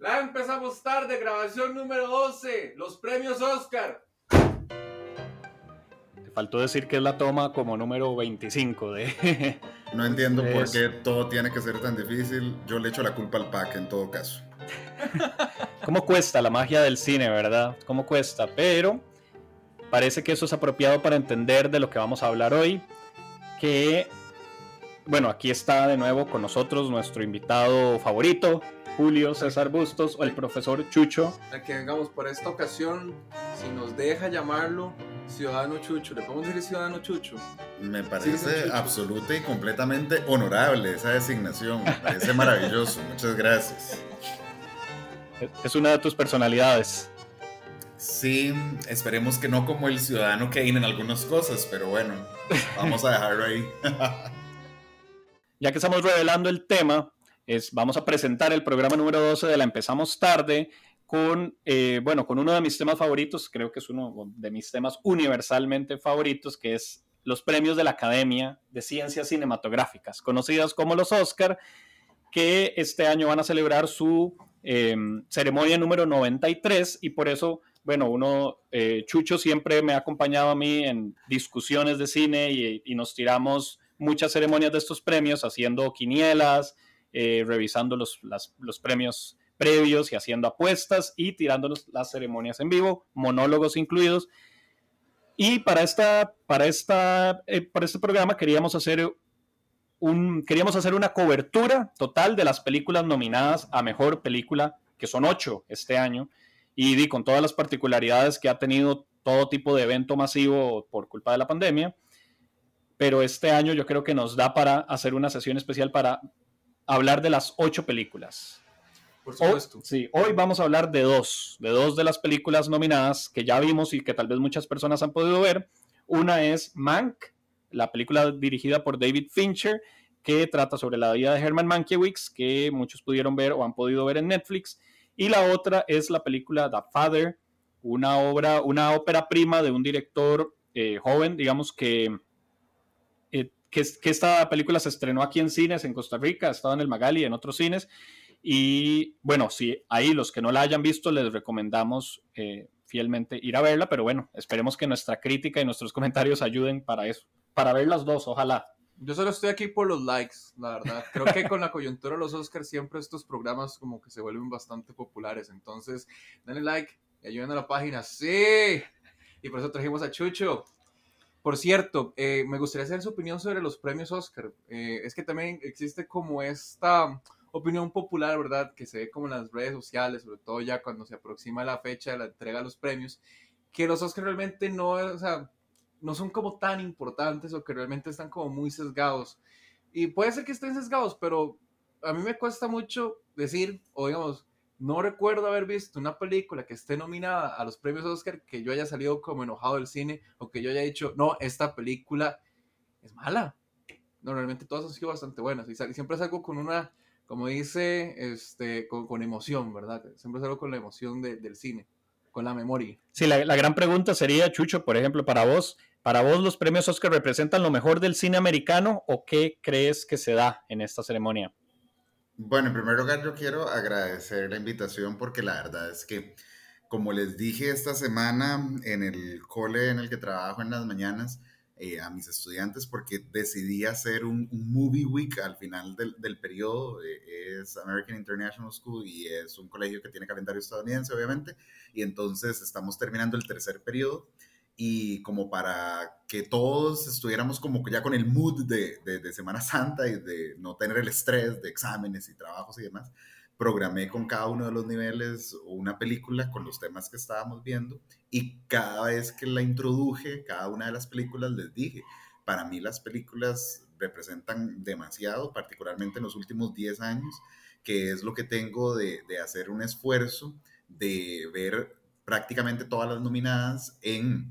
La empezamos tarde, grabación número 12, los premios Oscar. Te faltó decir que es la toma como número 25 de... No entiendo por qué todo tiene que ser tan difícil. Yo le echo la culpa al pack en todo caso. ¿Cómo cuesta la magia del cine, verdad? ¿Cómo cuesta? Pero parece que eso es apropiado para entender de lo que vamos a hablar hoy. Que, bueno, aquí está de nuevo con nosotros nuestro invitado favorito, Julio César Bustos o el profesor Chucho. A que vengamos por esta ocasión, si nos deja llamarlo Ciudadano Chucho, ¿le podemos decir Ciudadano Chucho? Me parece absoluta y completamente honorable esa designación, me parece maravilloso, muchas gracias. Es una de tus personalidades. Sí, esperemos que no como el ciudadano Kane en algunas cosas, pero bueno, vamos a dejarlo ahí. ya que estamos revelando el tema, vamos a presentar el programa número 12 de la Empezamos Tarde con, eh, bueno, con uno de mis temas favoritos, creo que es uno de mis temas universalmente favoritos, que es los premios de la Academia de Ciencias Cinematográficas, conocidas como los Oscar, que este año van a celebrar su em, ceremonia número 93 y por eso, bueno, uno, eh, Chucho siempre me ha acompañado a mí en discusiones de cine y, y nos tiramos muchas ceremonias de estos premios haciendo quinielas, eh, revisando los, los premios previos y haciendo apuestas y tirándonos las ceremonias en vivo, monólogos incluidos. Y para, esta, para, esta, eh, para este programa queríamos hacer, un, queríamos hacer una cobertura total de las películas nominadas a Mejor Película, que son ocho este año, y con todas las particularidades que ha tenido todo tipo de evento masivo por culpa de la pandemia. Pero este año yo creo que nos da para hacer una sesión especial para hablar de las ocho películas. Por supuesto. Hoy, sí, hoy vamos a hablar de dos, de dos de las películas nominadas que ya vimos y que tal vez muchas personas han podido ver. Una es Mank, la película dirigida por David Fincher, que trata sobre la vida de Herman Mankiewicz, que muchos pudieron ver o han podido ver en Netflix. Y la otra es la película The Father, una obra, una ópera prima de un director eh, joven, digamos que que, esta película se estrenó aquí en cines en Costa Rica, ha estado en el Magali en otros cines. Y bueno, si ahí los que no la hayan visto, les recomendamos eh, fielmente ir a verla, pero bueno, esperemos que nuestra crítica y nuestros comentarios ayuden para eso, para ver las dos, ojalá. Yo solo estoy aquí por los likes, la verdad. Creo que con la coyuntura de los Oscars siempre estos programas como que se vuelven bastante populares. Entonces, denle like y ayuden a la página. Sí. Y por eso trajimos a Chucho. Por cierto, eh, me gustaría saber su opinión sobre los premios Oscar. Eh, es que también existe como esta opinión popular, ¿verdad? Que se ve como en las redes sociales, sobre todo ya cuando se aproxima la fecha de la entrega de los premios, que los Oscars realmente no, o sea, no son como tan importantes o que realmente están como muy sesgados. Y puede ser que estén sesgados, pero a mí me cuesta mucho decir, o digamos, no recuerdo haber visto una película que esté nominada a los premios Oscar que yo haya salido como enojado del cine o que yo haya dicho, no, esta película es mala. Normalmente todas han sido bastante buenas y siempre es algo con una, como dice, este, con, emoción, ¿verdad? Siempre es algo con la emoción del cine, con la memoria. Sí, la, la gran pregunta sería, Chucho, por ejemplo, para vos, ¿para vos los premios Oscar representan lo mejor del cine americano o qué crees que se da en esta ceremonia? Bueno, en primer lugar yo quiero agradecer la invitación porque la verdad es que, como les dije esta semana en el cole en el que trabajo en las mañanas eh, a mis estudiantes, porque decidí hacer un, movie week al final del, del periodo, eh, es American International School y es un colegio que tiene calendario estadounidense, obviamente, y entonces estamos terminando el tercer periodo y como para que todos estuviéramos como ya con el mood de, de, Semana Santa y de no tener el estrés de exámenes y trabajos y demás, programé con cada uno de los niveles una película con los temas que estábamos viendo y cada vez que la introduje, cada una de las películas les dije, para mí las películas representan demasiado, particularmente en los últimos 10 años, que es lo que tengo de, de hacer un esfuerzo de ver prácticamente todas las nominadas en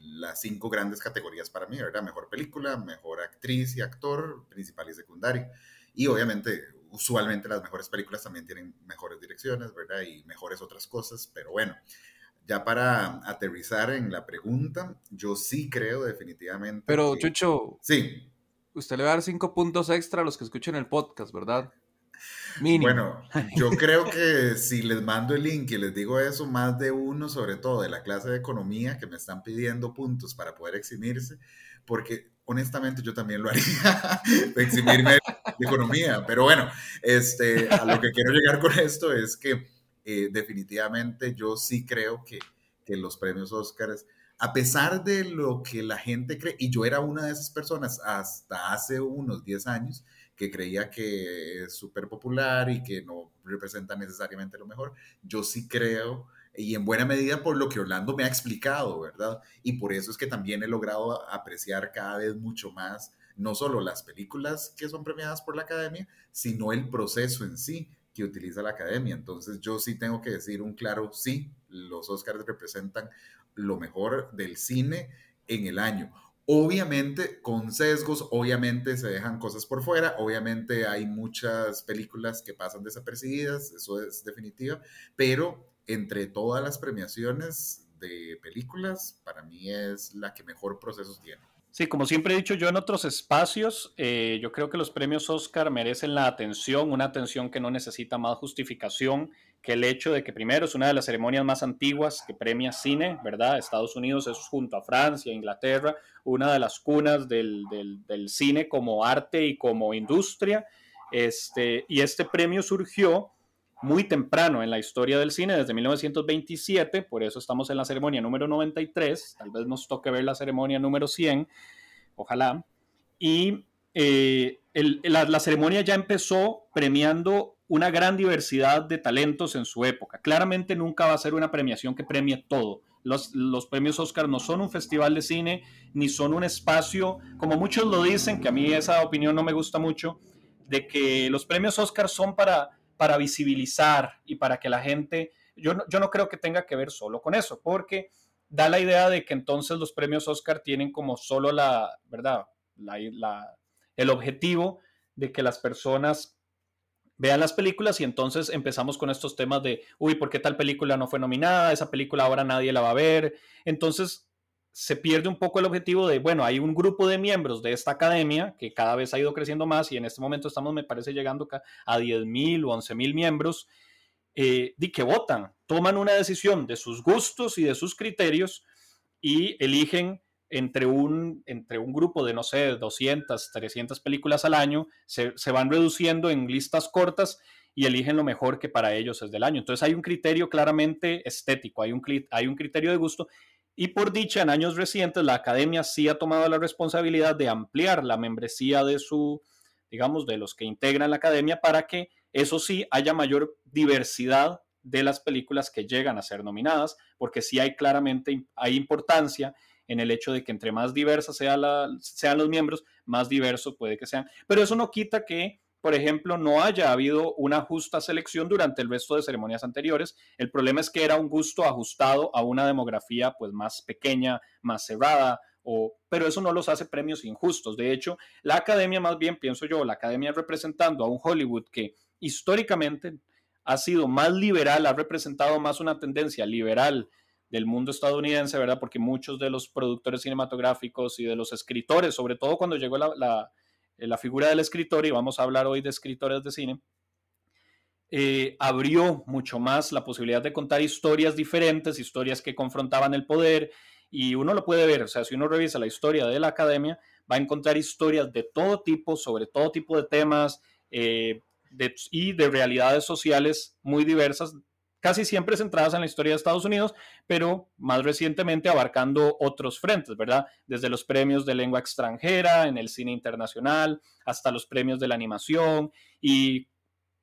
las cinco grandes categorías para mí, ¿verdad? Mejor película, mejor actriz y actor, principal y secundario. Y obviamente, usualmente las mejores películas también tienen mejores direcciones, ¿verdad? Y mejores otras cosas, pero bueno, ya para aterrizar en la pregunta, yo sí creo definitivamente. Pero, Chucho. Sí. Usted le va a dar cinco puntos extra a los que escuchen el podcast, ¿verdad? Bueno, yo creo que si les mando el link y les digo eso, más de uno, sobre todo de la clase de economía, que me están pidiendo puntos para poder eximirse, porque honestamente yo también lo haría, de eximirme de economía. Pero bueno, este, a lo que quiero llegar con esto es que eh, definitivamente yo sí creo que, que los premios Oscars a pesar de lo que la gente cree, y yo era una de esas personas hasta hace unos 10 años, que creía que es súper popular y que no representa necesariamente lo mejor. Yo sí creo, y en buena medida por lo que Orlando me ha explicado, ¿verdad? Y por eso es que también he logrado apreciar cada vez mucho más, no solo las películas que son premiadas por la academia, sino el proceso en sí que utiliza la academia. Entonces yo sí tengo que decir un claro sí, los Oscars representan lo mejor del cine en el año. Obviamente con sesgos, obviamente se dejan cosas por fuera, obviamente hay muchas películas que pasan desapercibidas, eso es definitivo, pero entre todas las premiaciones de películas, para mí es la que mejor procesos tiene. Sí, como siempre he dicho yo en otros espacios, eh, yo creo que los premios Oscar merecen la atención, una atención que no necesita más justificación que el hecho de que primero es una de las ceremonias más antiguas que premia cine, ¿verdad? Estados Unidos es junto a Francia, Inglaterra, una de las cunas del, del, cine como arte y como industria. Este, y este premio surgió muy temprano en la historia del cine, desde 1927, por eso estamos en la ceremonia número 93, tal vez nos toque ver la ceremonia número 100, ojalá. Y eh, la, la ceremonia ya empezó premiando una gran diversidad de talentos en su época. Claramente nunca va a ser una premiación que premie todo. Los, los, premios Oscar no son un festival de cine, ni son un espacio, como muchos lo dicen, que a mí esa opinión no me gusta mucho, de que los premios Oscar son para, para visibilizar y para que la gente, yo no, yo no creo que tenga que ver solo con eso, porque da la idea de que entonces los premios Oscar tienen como solo la, ¿verdad? La, el objetivo de que las personas vean las películas y entonces empezamos con estos temas de, uy, ¿por qué tal película no fue nominada? Esa película ahora nadie la va a ver. Entonces se pierde un poco el objetivo de, bueno, hay un grupo de miembros de esta academia que cada vez ha ido creciendo más y en este momento estamos, me parece, llegando a 10.000 o 11.000 miembros, eh, de que votan, toman una decisión de sus gustos y de sus criterios y eligen entre un, entre un grupo de, no sé, 200, 300 películas al año, se, van reduciendo en listas cortas y eligen lo mejor que para ellos es del año. Entonces hay un criterio claramente estético, hay un, hay un criterio de gusto. Y por dicha, en años recientes, la academia sí ha tomado la responsabilidad de ampliar la membresía de su, digamos, de los que integran la academia para que, eso sí, haya mayor diversidad de las películas que llegan a ser nominadas, porque sí hay claramente, hay importancia en el hecho de que entre más diversas sea la, sean los miembros, más diversos puede que sean. Pero eso no quita que, por ejemplo, no haya habido una justa selección durante el resto de ceremonias anteriores. El problema es que era un gusto ajustado a una demografía pues más pequeña, más cerrada, o, pero eso no los hace premios injustos. De hecho, la academia más bien, pienso yo, la academia representando a un Hollywood que históricamente ha sido más liberal, ha representado más una tendencia liberal del mundo estadounidense, ¿verdad? Porque muchos de los productores cinematográficos y de los escritores, sobre todo cuando llegó la, la, figura del escritor, y vamos a hablar hoy de escritores de cine, eh, abrió mucho más la posibilidad de contar historias diferentes, historias que confrontaban el poder, y uno lo puede ver, o sea, si uno revisa la historia de la academia, va a encontrar historias de todo tipo, sobre todo tipo de temas, eh, y de realidades sociales muy diversas casi siempre centradas en la historia de Estados Unidos, pero más recientemente abarcando otros frentes, ¿verdad? Desde los premios de lengua extranjera, en el cine internacional, hasta los premios de la animación y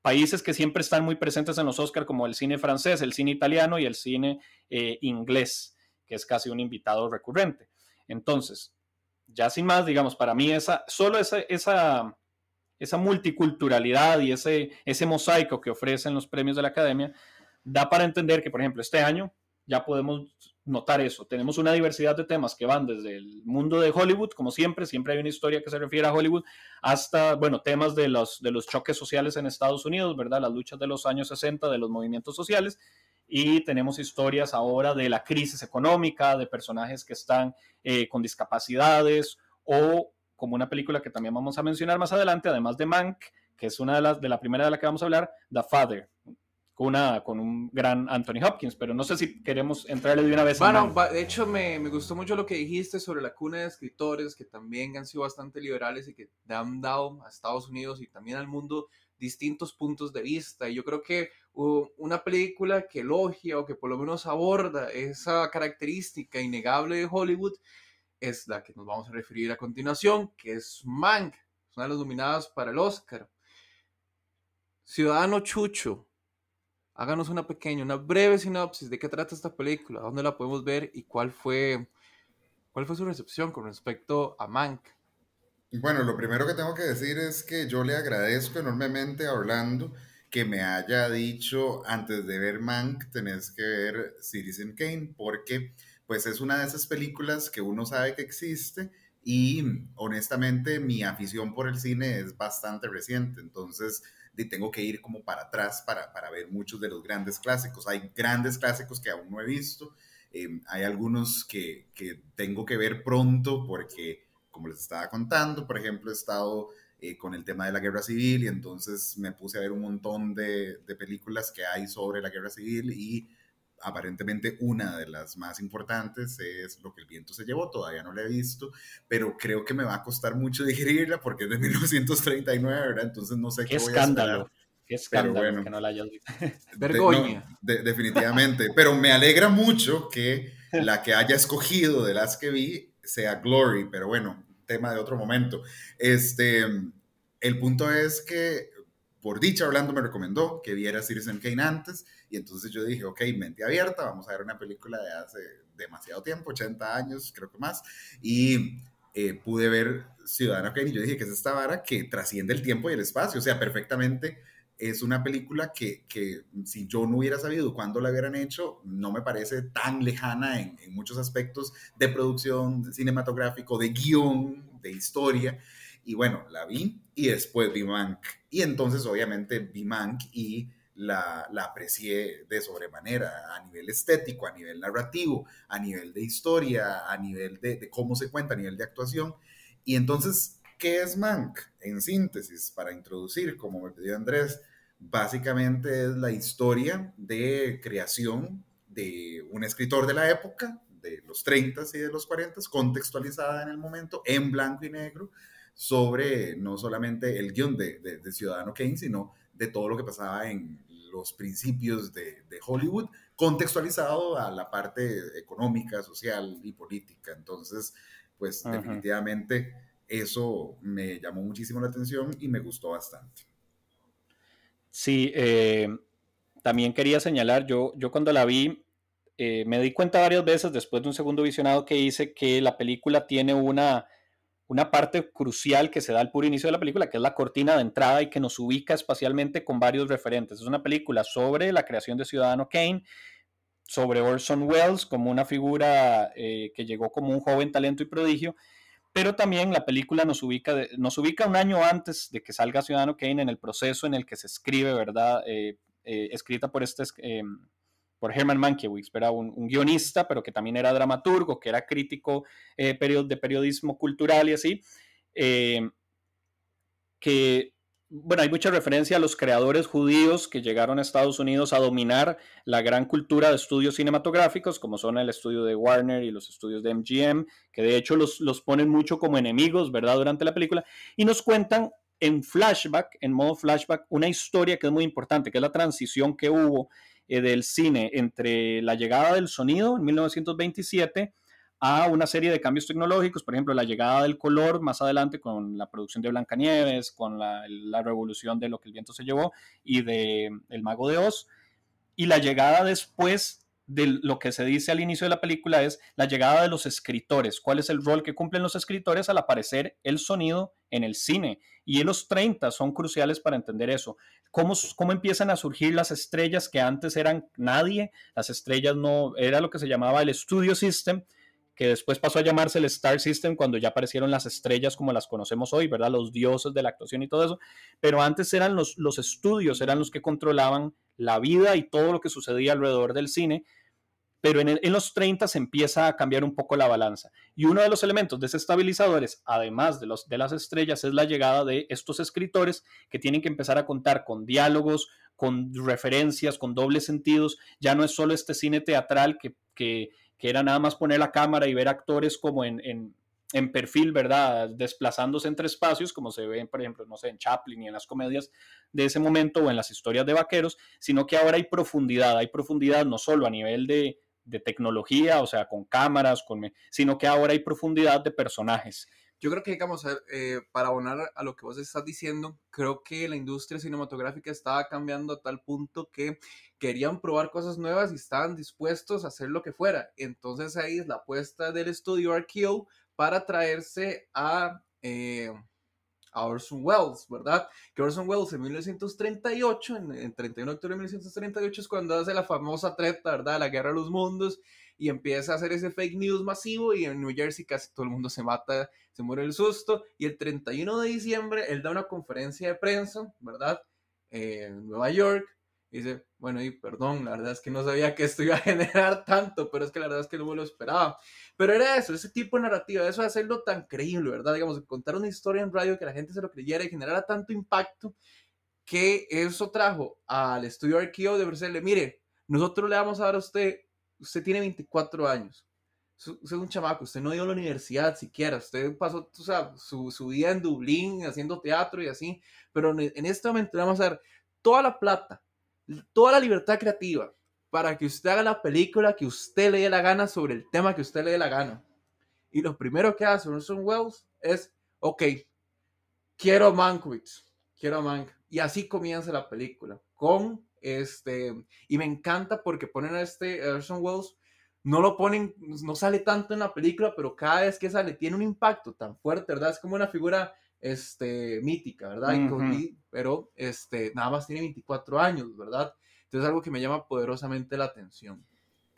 países que siempre están muy presentes en los Oscars, como el cine francés, el cine italiano y el cine eh, inglés, que es casi un invitado recurrente. Entonces, ya sin más, digamos, para mí esa, solo esa, esa, esa multiculturalidad y ese, ese mosaico que ofrecen los premios de la academia da para entender que, por ejemplo, este año ya podemos notar eso. Tenemos una diversidad de temas que van desde el mundo de Hollywood, como siempre, siempre hay una historia que se refiere a Hollywood, hasta, bueno, temas de los, de los choques sociales en Estados Unidos, ¿verdad? Las luchas de los años 60, de los movimientos sociales. Y tenemos historias ahora de la crisis económica, de personajes que están eh, con discapacidades o como una película que también vamos a mencionar más adelante, además de Mank, que es una de las de la primera de la que vamos a hablar, The Father, con, una, con un gran Anthony Hopkins, pero no sé si queremos entrarle de una vez. Bueno, de hecho me, me, gustó mucho lo que dijiste sobre la cuna de escritores que también han sido bastante liberales y que han dado a Estados Unidos y también al mundo distintos puntos de vista. Y yo creo que una película que elogia o que por lo menos aborda esa característica innegable de Hollywood es la que nos vamos a referir a continuación, que es Mank, una de las nominadas para el Oscar. Ciudadano Chucho, háganos una pequeña, una breve sinopsis de qué trata esta película, dónde la podemos ver y cuál fue, cuál fue su recepción con respecto a Mank. Bueno, lo primero que tengo que decir es que yo le agradezco enormemente a Orlando que me haya dicho antes de ver Mank tenés que ver Citizen Kane porque pues es una de esas películas que uno sabe que existe y honestamente mi afición por el cine es bastante reciente, entonces tengo que ir como para atrás para, para ver muchos de los grandes clásicos. Hay grandes clásicos que aún no he visto, eh, hay algunos que, que, tengo que ver pronto porque, como les estaba contando, por ejemplo, he estado eh, con el tema de la guerra civil y entonces me puse a ver un montón de, de películas que hay sobre la guerra civil y aparentemente una de las más importantes es Lo que el viento se llevó, todavía no la he visto, pero creo que me va a costar mucho digerirla porque es de 1939, ¿verdad? Entonces no sé qué, qué voy escándalo. A Qué escándalo que no la hayas visto. Vergoña. definitivamente, pero me alegra mucho que la que haya escogido de las que vi sea Glory, pero bueno, tema de otro momento. Este, el punto es que por dicha Orlando me recomendó que viera Citizen Kane antes y entonces yo dije, ok, mente abierta, vamos a ver una película de hace demasiado tiempo, 80 años, creo que más, y eh, pude ver Ciudadano Kane y yo dije que es esta vara que trasciende el tiempo y el espacio, o sea, perfectamente es una película que, que si yo no hubiera sabido cuándo la hubieran hecho, no me parece tan lejana en, en muchos aspectos de producción cinematográfico, de guion, de historia. Y bueno, la vi y después vi Mank. Y entonces obviamente vi Mank y la, la, aprecié de sobremanera a nivel estético, a nivel narrativo, a nivel de historia, a nivel de, de, cómo se cuenta, a nivel de actuación. Y entonces, ¿qué es Mank? En síntesis, para introducir, como me pidió Andrés, básicamente es la historia de creación de un escritor de la época, de los 30 y de los 40, contextualizada en el momento, en blanco y negro, sobre no solamente el guion de, de, Ciudadano Kane, sino de todo lo que pasaba en los principios de, de, Hollywood, contextualizado a la parte económica, social y política. Entonces, pues definitivamente eso me llamó muchísimo la atención y me gustó bastante. Sí, eh, también quería señalar, yo, yo cuando la vi, eh, me di cuenta varias veces después de un segundo visionado que hice que la película tiene una una parte crucial que se da al puro inicio de la película, que es la cortina de entrada y que nos ubica espacialmente con varios referentes. Es una película sobre la creación de Ciudadano Kane, sobre Orson Welles como una figura eh, que llegó como un joven talento y prodigio, pero también la película nos ubica, nos ubica un año antes de que salga Ciudadano Kane en el proceso en el que se escribe, ¿verdad? Eh, eh, escrita por este por Herman Mankiewicz, era un, un, guionista, pero que también era dramaturgo, que era crítico eh, de periodismo cultural y así, eh, que, bueno, hay mucha referencia a los creadores judíos que llegaron a Estados Unidos a dominar la gran cultura de estudios cinematográficos, como son el estudio de Warner y los estudios de MGM, que de hecho los, los ponen mucho como enemigos, ¿verdad?, durante la película, y nos cuentan en flashback, en modo flashback, una historia que es muy importante, que es la transición que hubo eh, del cine entre la llegada del sonido en 1927 a una serie de cambios tecnológicos, por ejemplo, la llegada del color más adelante con la producción de Blancanieves, con la, la revolución de lo que el viento se llevó y de El Mago de Oz, y la llegada después de lo que se dice al inicio de la película es la llegada de los escritores, cuál es el rol que cumplen los escritores al aparecer el sonido en el cine. Y en los 30 son cruciales para entender eso. Cómo, cómo empiezan a surgir las estrellas que antes eran nadie, las estrellas no, era lo que se llamaba el Studio System, que después pasó a llamarse el Star System cuando ya aparecieron las estrellas como las conocemos hoy, ¿verdad? Los dioses de la actuación y todo eso. Pero antes eran los, los estudios, eran los que controlaban la vida y todo lo que sucedía alrededor del cine, pero en, los 30 se empieza a cambiar un poco la balanza. Y uno de los elementos desestabilizadores, además de, los, de las estrellas, es la llegada de estos escritores que tienen que empezar a contar con diálogos, con referencias, con dobles sentidos. Ya no es solo este cine teatral que, que, era nada más poner la cámara y ver actores como en en perfil, ¿verdad? Desplazándose entre espacios, como se ve, por ejemplo, no sé, en Chaplin y en las comedias de ese momento o en las historias de vaqueros, sino que ahora hay profundidad, hay profundidad no solo a nivel de, tecnología, o sea, con cámaras, con, sino que ahora hay profundidad de personajes. Yo creo que, digamos, eh, para abonar a lo que vos estás diciendo, creo que la industria cinematográfica estaba cambiando a tal punto que querían probar cosas nuevas y estaban dispuestos a hacer lo que fuera. Entonces ahí es la apuesta del estudio RKO para traerse a, eh, a Orson Welles, ¿verdad? Que Orson Welles en 1938, en, 31 de octubre de 1938 es cuando hace la famosa treta, ¿verdad? La Guerra de los Mundos y empieza a hacer ese fake news masivo y en New Jersey casi todo el mundo se mata, se muere el susto y el 31 de diciembre él da una conferencia de prensa, ¿verdad? En Nueva York dice, bueno, y perdón, la verdad es que no sabía que esto iba a generar tanto, pero es que la verdad es que no me lo esperaba. Pero era eso, ese tipo de narrativa, eso de hacerlo tan creíble, ¿verdad? Digamos, contar una historia en radio que la gente se lo creyera y generara tanto impacto que eso trajo al estudio arqueo de decirle, mire, nosotros le vamos a dar a usted, usted tiene 24 años, usted es un chamaco, usted no dio a la universidad siquiera, usted pasó o sea, su, su, vida en Dublín haciendo teatro y así, pero en este momento le vamos a dar toda la plata, toda la libertad creativa para que usted haga la película que usted le dé la gana sobre el tema que usted le dé la gana. Y lo primero que hace Orson Welles es, ok, quiero Mankiewicz, quiero Mank. Y así comienza la película, con este, y me encanta porque ponen a este Orson Welles, no lo ponen, no sale tanto en la película, pero cada vez que sale tiene un impacto tan fuerte, ¿verdad? Es como una figura este, mítica, ¿verdad? pero este, nada más tiene 24 años, ¿verdad? Entonces es algo que me llama poderosamente la atención.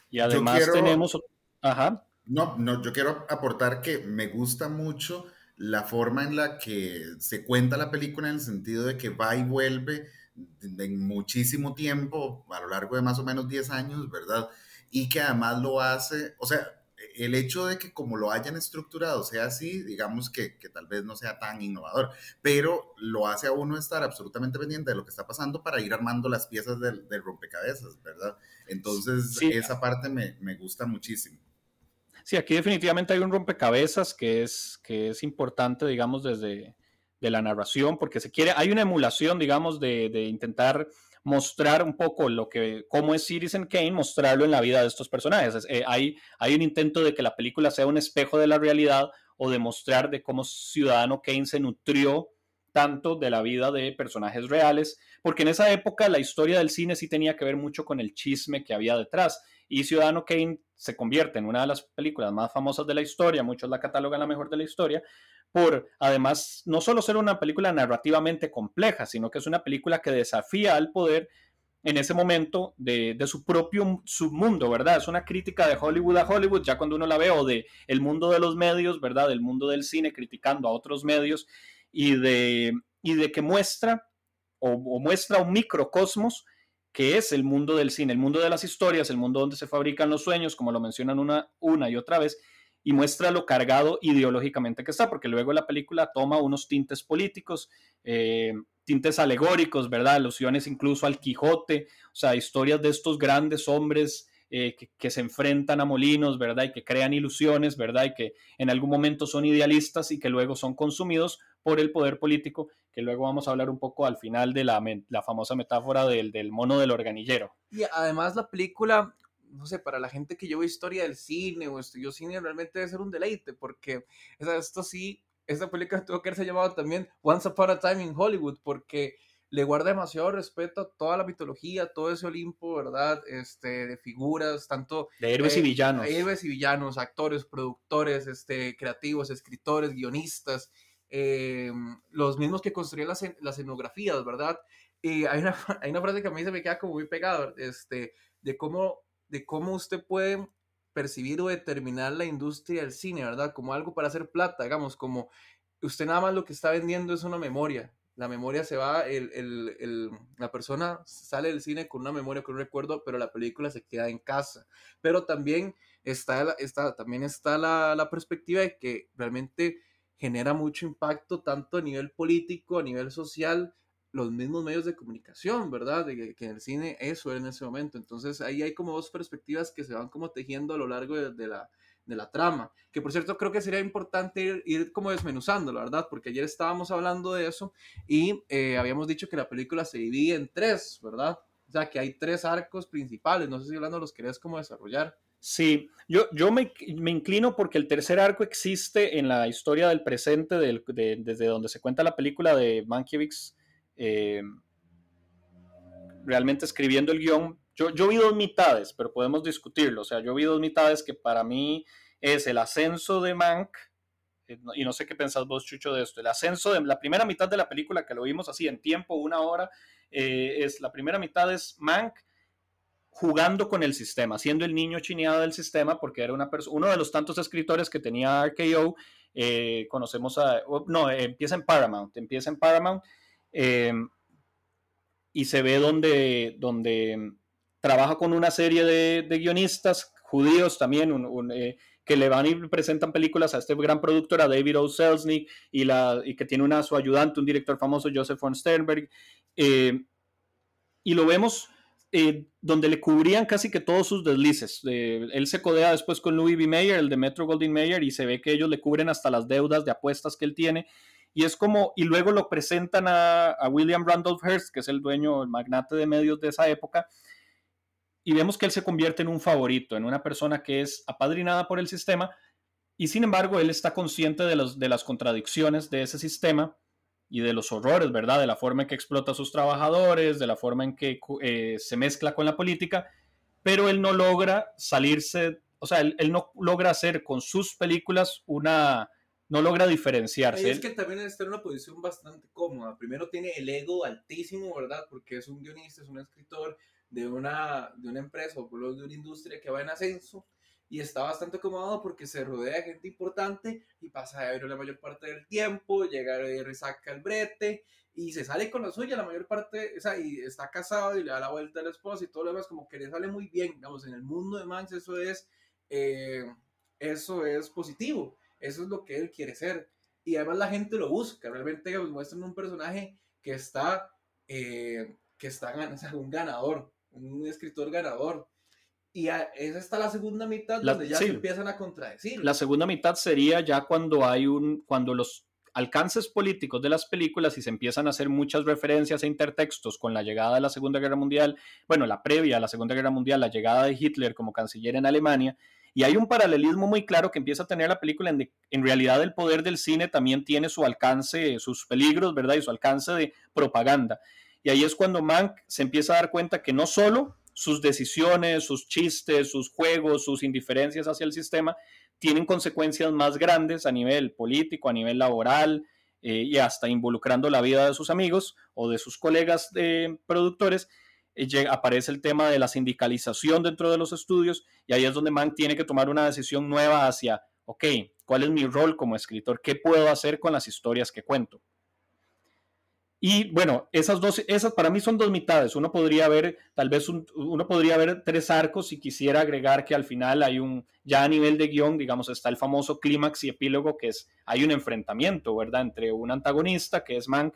Y además tenemos... Ajá. No, no, yo quiero aportar que me gusta mucho la forma en la que se cuenta la película en el sentido de que va y vuelve en muchísimo tiempo, a lo largo de más o menos 10 años, ¿verdad? Y que además lo hace, o sea, el hecho de que como lo hayan estructurado sea así, digamos que, que, tal vez no sea tan innovador, pero lo hace a uno estar absolutamente pendiente de lo que está pasando para ir armando las piezas del, rompecabezas, ¿verdad? Entonces, esa parte me, me, gusta muchísimo. Sí, aquí definitivamente hay un rompecabezas que es, que es importante, digamos, desde de la narración, porque se quiere, hay una emulación, digamos, de, de intentar mostrar un poco lo que, cómo es Citizen Kane, mostrarlo en la vida de estos personajes. Eh, hay, hay un intento de que la película sea un espejo de la realidad o demostrar de cómo Ciudadano Kane se nutrió tanto de la vida de personajes reales, porque en esa época la historia del cine sí tenía que ver mucho con el chisme que había detrás. Y Ciudadano Kane se convierte en una de las películas más famosas de la historia, muchos la catalogan la mejor de la historia, por además no solo ser una película narrativamente compleja, sino que es una película que desafía al poder en ese momento de, su propio submundo, ¿verdad? Es una crítica de Hollywood a Hollywood, ya cuando uno la ve, o de el mundo de los medios, ¿verdad? Del mundo del cine, criticando a otros medios, y de, y de que muestra o, muestra un microcosmos que es el mundo del cine, el mundo de las historias, el mundo donde se fabrican los sueños, como lo mencionan una, una y otra vez, y muestra lo cargado ideológicamente que está, porque luego la película toma unos tintes políticos, eh, tintes alegóricos, ¿verdad? Alusiones incluso al Quijote, o sea, historias de estos grandes hombres eh, que, se enfrentan a molinos, ¿verdad? Y que crean ilusiones, ¿verdad? Y que en algún momento son idealistas y que luego son consumidos por el poder político, que luego vamos a hablar un poco al final de la, famosa metáfora del, del mono del organillero. Y además la película no sé, para la gente que lleva historia del cine o estudió cine, realmente debe ser un deleite, porque esto sí, esta película tuvo que haberse llamado también Once Upon a Time in Hollywood, porque le guarda demasiado respeto a toda la mitología, todo ese Olimpo, ¿verdad? Este, de figuras, tanto... De héroes y eh, villanos. héroes y villanos, actores, productores, este, creativos, escritores, guionistas, eh, los mismos que construían las, las escenografías, ¿verdad? Y hay una, hay una frase que a mí se me queda como muy pegada, este, de cómo de cómo usted puede percibir o determinar la industria del cine, ¿verdad? Como algo para hacer plata, digamos, como usted nada más lo que está vendiendo es una memoria, la memoria se va, el, el, el, la persona sale del cine con una memoria, con un recuerdo, pero la película se queda en casa. Pero también está, está, también está la, la perspectiva de que realmente genera mucho impacto tanto a nivel político, a nivel social, los mismos medios de comunicación, ¿verdad? De que, en el cine eso era en ese momento. Entonces ahí hay como dos perspectivas que se van como tejiendo a lo largo de, la, de la trama. Que por cierto creo que sería importante ir, como desmenuzando, la verdad, porque ayer estábamos hablando de eso y eh, habíamos dicho que la película se divide en tres, ¿verdad? O sea, que hay tres arcos principales. No sé si hablando los querés como desarrollar. Sí, yo, yo me, me, inclino porque el tercer arco existe en la historia del presente, del, desde donde se cuenta la película de Mankiewicz eh, realmente escribiendo el guion. Yo, vi dos mitades, pero podemos discutirlo. O sea, yo vi dos mitades que para mí es el ascenso de Mank, eh, y no sé qué pensás vos, Chucho, de esto. El ascenso de la primera mitad de la película, que lo vimos así en tiempo, una hora, eh, es la primera mitad es Mank jugando con el sistema, siendo el niño chineado del sistema, porque era una uno de los tantos escritores que tenía RKO. conocemos a. No, empieza en Paramount, empieza en Paramount eh, y se ve donde, donde trabaja con una serie de, guionistas judíos también, eh, que le van y presentan películas a este gran productor, a David O. Selznick, y, la, y que tiene una, su ayudante, un director famoso, Joseph von Sternberg. Eh, y lo vemos donde le cubrían casi que todos sus deslices. él se codea después con Louis B. Mayer, el de Metro Goldwyn Mayer, y se ve que ellos le cubren hasta las deudas de apuestas que él tiene y es como, y luego lo presentan a, William Randolph Hearst, que es el dueño, el magnate de medios de esa época, y vemos que él se convierte en un favorito, en una persona que es apadrinada por el sistema, y sin embargo él está consciente de, los, de las contradicciones de ese sistema y de los horrores, ¿verdad? De la forma en que explota a sus trabajadores, de la forma en que eh, se mezcla con la política, pero él no logra salirse, o sea, él no logra hacer con sus películas una no logra diferenciarse. es que también está en una posición bastante cómoda. Primero tiene el ego altísimo, ¿verdad? Porque es un guionista, es un escritor de una, de una empresa o de una industria que va en ascenso y está bastante acomodado porque se rodea de gente importante y pasa de ver la mayor parte del tiempo, llega y resaca el brete y se sale con la suya la mayor parte, o sea, y está casado y le da la vuelta a la esposa y todo lo demás, como que le sale muy bien, digamos, en el mundo de Manx eso es, eh, eso es positivo eso es lo que él quiere ser. Y además la gente lo busca. Realmente muestran un personaje que está, eh, que está un ganador, un escritor ganador. Y esa está la segunda mitad donde ya se empiezan a contradecir. La segunda mitad sería ya cuando hay un, cuando los alcances políticos de las películas y se empiezan a hacer muchas referencias e intertextos con la llegada de la Segunda Guerra Mundial, bueno, la previa a la Segunda Guerra Mundial, la llegada de Hitler como canciller en Alemania, y hay un paralelismo muy claro que empieza a tener la película. En, en, realidad el poder del cine también tiene su alcance, sus peligros, ¿verdad? Y su alcance de propaganda. Y ahí es cuando Mank se empieza a dar cuenta que no solo sus decisiones, sus chistes, sus juegos, sus indiferencias hacia el sistema tienen consecuencias más grandes a nivel político, a nivel laboral eh, y hasta involucrando la vida de sus amigos o de sus colegas productores, eh, aparece el tema de la sindicalización dentro de los estudios y ahí es donde Mann tiene que tomar una decisión nueva hacia, ok, ¿cuál es mi rol como escritor? ¿Qué puedo hacer con las historias que cuento? Y bueno, esas dos, esas para mí son dos mitades. Uno podría ver, tal vez uno podría ver tres arcos si quisiera agregar que al final hay un, ya a nivel de guion, digamos, está el famoso clímax y epílogo, que es, hay un enfrentamiento, ¿verdad? Entre un antagonista, que es Mank,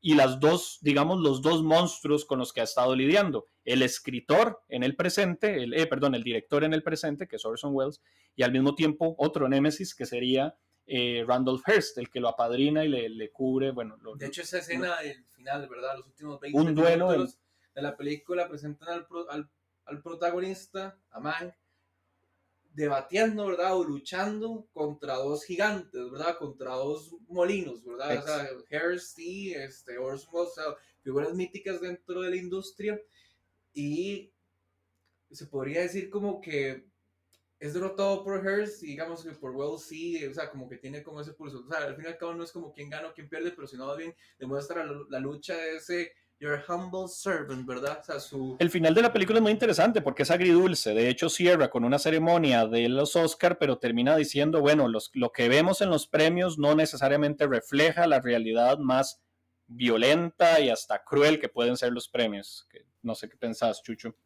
y las dos, digamos, los dos monstruos con los que ha estado lidiando. El escritor en el presente, el, eh, perdón, el director en el presente, que es Orson Welles, y al mismo tiempo otro némesis que sería eh, Randolph Hearst, el que lo apadrina y le, cubre, bueno. de hecho, esa escena del final, ¿verdad? Los últimos 20 un duelo minutos de la película presentan al, al, al protagonista, a Mank, debatiendo, ¿verdad? O luchando contra dos gigantes, ¿verdad? Contra dos molinos, ¿verdad? O sea, Hearst y este, Orson Welles, o sea, figuras míticas dentro de la industria. Y se podría decir como que es derrotado por Hearst y digamos que por Wells sí, o sea, como que tiene como ese pulso. O sea, al fin y al cabo no es como quién gana o quién pierde, pero si no, bien demuestra la, lucha de ese Your humble servant, ¿verdad? El final de la película es muy interesante porque es agridulce. De hecho, cierra con una ceremonia de los Oscar, pero termina diciendo, bueno, los, lo que vemos en los premios no necesariamente refleja la realidad más violenta y hasta cruel que pueden ser los premios. No sé qué pensás, Chucho.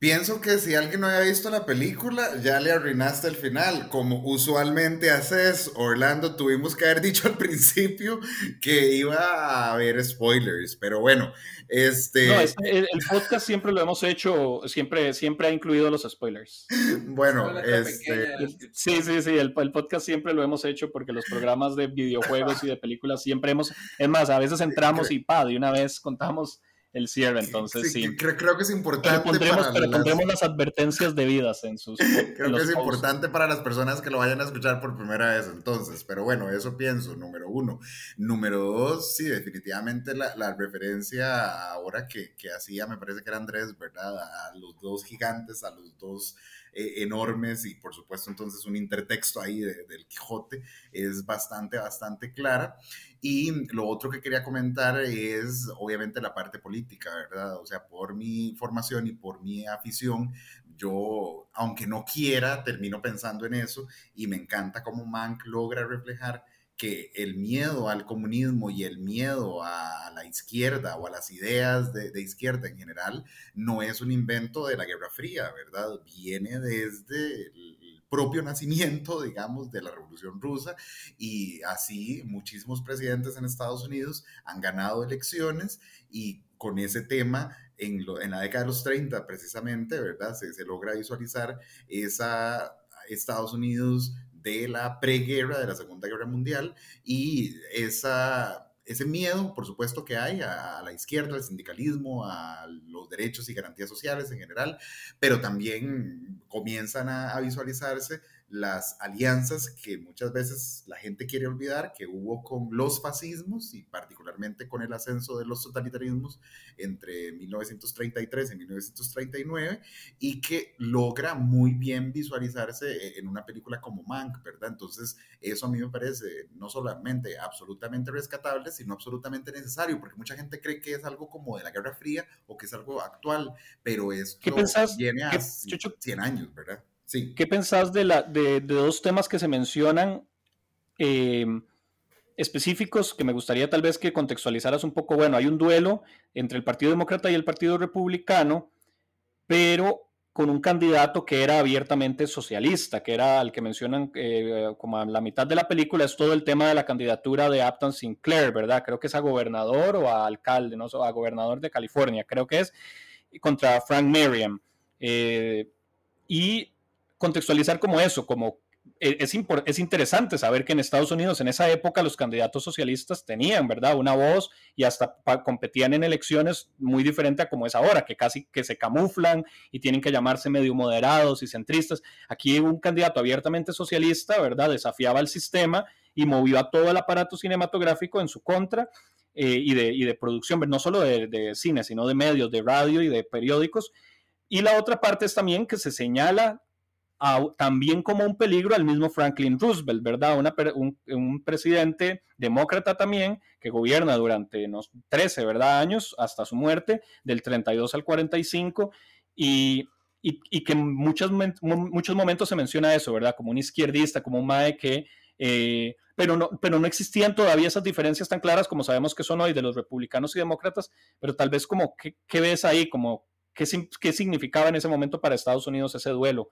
Pienso que si alguien no había visto la película, ya le arruinaste el final. Como usualmente haces, Orlando, tuvimos que haber dicho al principio que iba a haber spoilers, pero bueno, este... No, el, podcast siempre lo hemos hecho, siempre, siempre ha incluido los spoilers. Bueno, este... Sí, sí, sí, el, el, podcast siempre lo hemos hecho porque los programas de videojuegos y de películas siempre hemos... Es más, a veces entramos y pa, de una vez contamos el cierre, entonces sí. Creo, creo, que es importante. Pero pondremos, para las... pondremos las advertencias debidas en sus. creo que es importante para las personas que lo vayan a escuchar por primera vez, entonces. Pero bueno, eso pienso, número uno. Número dos, sí, definitivamente la, la referencia ahora que, que hacía, me parece que era Andrés, ¿verdad? A los dos gigantes, a los dos eh, enormes y por supuesto entonces un intertexto ahí del Quijote es bastante, bastante clara. Y lo otro que quería comentar es obviamente la parte política, ¿verdad? O sea, por mi formación y por mi afición, yo, aunque no quiera, termino pensando en eso y me encanta cómo Mank logra reflejar que el miedo al comunismo y el miedo a la izquierda o a las ideas de, izquierda en general no es un invento de la Guerra Fría, ¿verdad? Viene desde el propio nacimiento, digamos, de la Revolución Rusa y así muchísimos presidentes en Estados Unidos han ganado elecciones y con ese tema en, la década de los 30 precisamente, ¿verdad? Se, se logra visualizar esa Estados Unidos de la preguerra de la Segunda Guerra Mundial y esa, ese miedo, por supuesto, que hay a, la izquierda, al sindicalismo, a los derechos y garantías sociales en general, pero también comienzan a, a visualizarse las alianzas que muchas veces la gente quiere olvidar que hubo con los fascismos y particularmente con el ascenso de los totalitarismos entre 1933 y 1939 y que logra muy bien visualizarse e, en una película como Mank, ¿verdad? Entonces eso a mí me parece no solamente absolutamente rescatable, sino absolutamente necesario, porque mucha gente cree que es algo como de la Guerra Fría o que es algo actual, pero esto viene a 100 años, ¿verdad? ¿Qué pensás de, la, de, dos temas que se mencionan eh, específicos que me gustaría tal vez que contextualizaras un poco? Bueno, hay un duelo entre el Partido Demócrata y el Partido Republicano, pero con un candidato que era abiertamente socialista, que era el que mencionan eh, como a la mitad de la película, es todo el tema de la candidatura de Upton Sinclair, ¿verdad? Creo que es a gobernador o a alcalde, no a gobernador de California, creo que es, contra Frank Merriam. Eh, y contextualizar como eso, como e, es, es, interesante saber que en Estados Unidos en esa época los candidatos socialistas tenían, ¿verdad?, una voz y hasta competían en elecciones muy diferente a como es ahora, que casi que se camuflan y tienen que llamarse medio moderados y centristas. Aquí un candidato abiertamente socialista, ¿verdad?, desafiaba el sistema y movió a todo el aparato cinematográfico en su contra. Eh, y, de, y, de, producción, no solo de, de cine, sino de medios, de radio y de periódicos. Y la otra parte es también que se señala también como un peligro al mismo Franklin Roosevelt, ¿verdad? un, presidente demócrata también que gobierna durante unos 13, ¿verdad? Años hasta su muerte, del 32 al 45, y, y, que en muchos, muchos momentos se menciona eso, ¿verdad? Como un izquierdista, como un MAE que... Eh, pero no, pero no existían todavía esas diferencias tan claras como sabemos que son hoy de los republicanos y demócratas, pero tal vez como, ¿qué, qué ves ahí? Como, ¿qué, ¿Qué significaba en ese momento para Estados Unidos ese duelo?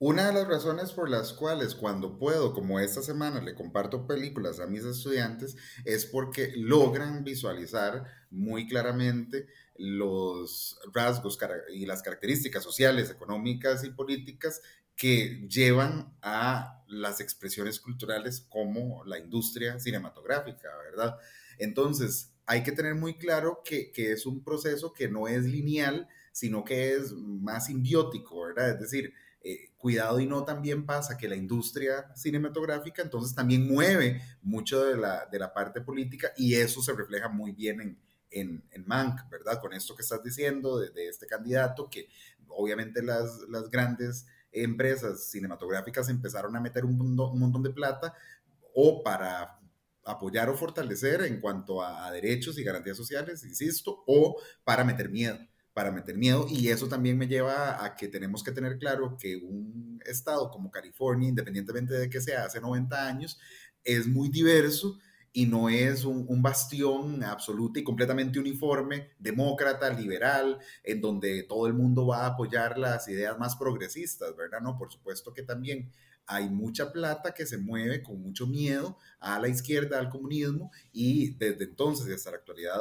Una de las razones por las cuales cuando puedo, como esta semana, le comparto películas a mis estudiantes es porque logran visualizar muy claramente los rasgos y las características sociales, económicas y políticas que llevan a las expresiones culturales como la industria cinematográfica, ¿verdad? Entonces, hay que tener muy claro que, que es un proceso que no es lineal, sino que es más simbiótico, ¿verdad? Es decir, eh, cuidado y no también pasa que la industria cinematográfica entonces también mueve mucho de la, de la parte política y eso se refleja muy bien en, en, en Mank, ¿verdad? Con esto que estás diciendo de, este candidato, que obviamente las, las, grandes empresas cinematográficas empezaron a meter un, un montón de plata o para apoyar o fortalecer en cuanto a, a derechos y garantías sociales, insisto, o para meter miedo para meter miedo y eso también me lleva a que tenemos que tener claro que un estado como California, independientemente de que sea hace 90 años, es muy diverso y no es un, un, bastión absoluto y completamente uniforme, demócrata, liberal, en donde todo el mundo va a apoyar las ideas más progresistas, ¿verdad? No, por supuesto que también hay mucha plata que se mueve con mucho miedo a la izquierda, al comunismo, y desde entonces y hasta la actualidad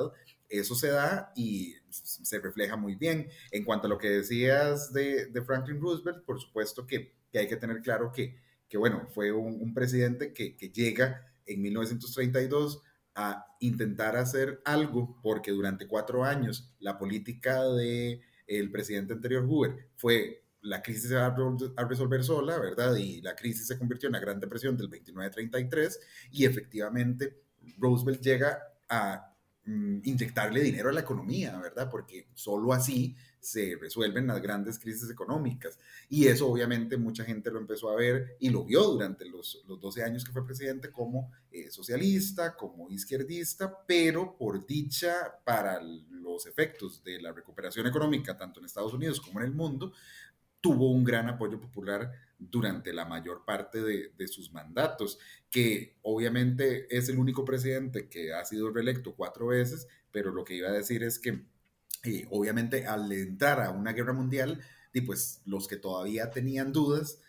eso se da y se refleja muy bien. En cuanto a lo que decías de, de Franklin Roosevelt, por supuesto que, que, hay que tener claro que, que bueno, fue un, presidente que, que, llega en 1932 a intentar hacer algo, porque durante cuatro años la política del el presidente anterior Hoover fue la crisis se va a resolver sola, ¿verdad? Y la crisis se convirtió en la Gran Depresión del 29-33 y efectivamente Roosevelt llega a inyectarle dinero a la economía, ¿verdad? Porque solo así se resuelven las grandes crisis económicas. Y eso obviamente mucha gente lo empezó a ver y lo vio durante los, los 12 años que fue presidente como eh, socialista, como izquierdista, pero por dicha para los efectos de la recuperación económica, tanto en Estados Unidos como en el mundo, tuvo un gran apoyo popular durante la mayor parte de, de, sus mandatos, que obviamente es el único presidente que ha sido reelecto cuatro veces, pero lo que iba a decir es que eh, obviamente al entrar a una guerra mundial, y pues los que todavía tenían dudas,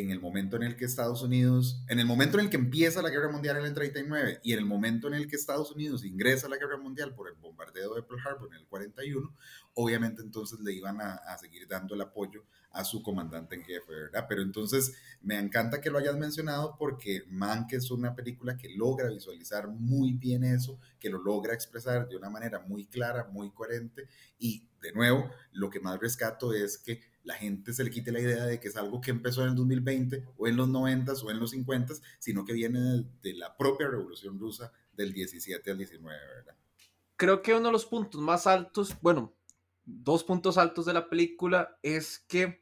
en el momento en el que Estados Unidos, en el momento en el que empieza la guerra mundial en el 39 y en el momento en el que Estados Unidos ingresa a la guerra mundial por el bombardeo de Pearl Harbor en el 41, obviamente entonces le iban a, a seguir dando el apoyo a su comandante en jefe, ¿verdad? Pero entonces me encanta que lo hayas mencionado porque Mank es una película que logra visualizar muy bien eso, que lo logra expresar de una manera muy clara, muy coherente y de nuevo, lo que más rescato es que la gente se le quite la idea de que es algo que empezó en el 2020 o en los 90 o en los 50, sino que viene de, de la propia revolución rusa del 17 al 19, ¿verdad? Creo que uno de los puntos más altos, bueno, dos puntos altos de la película es que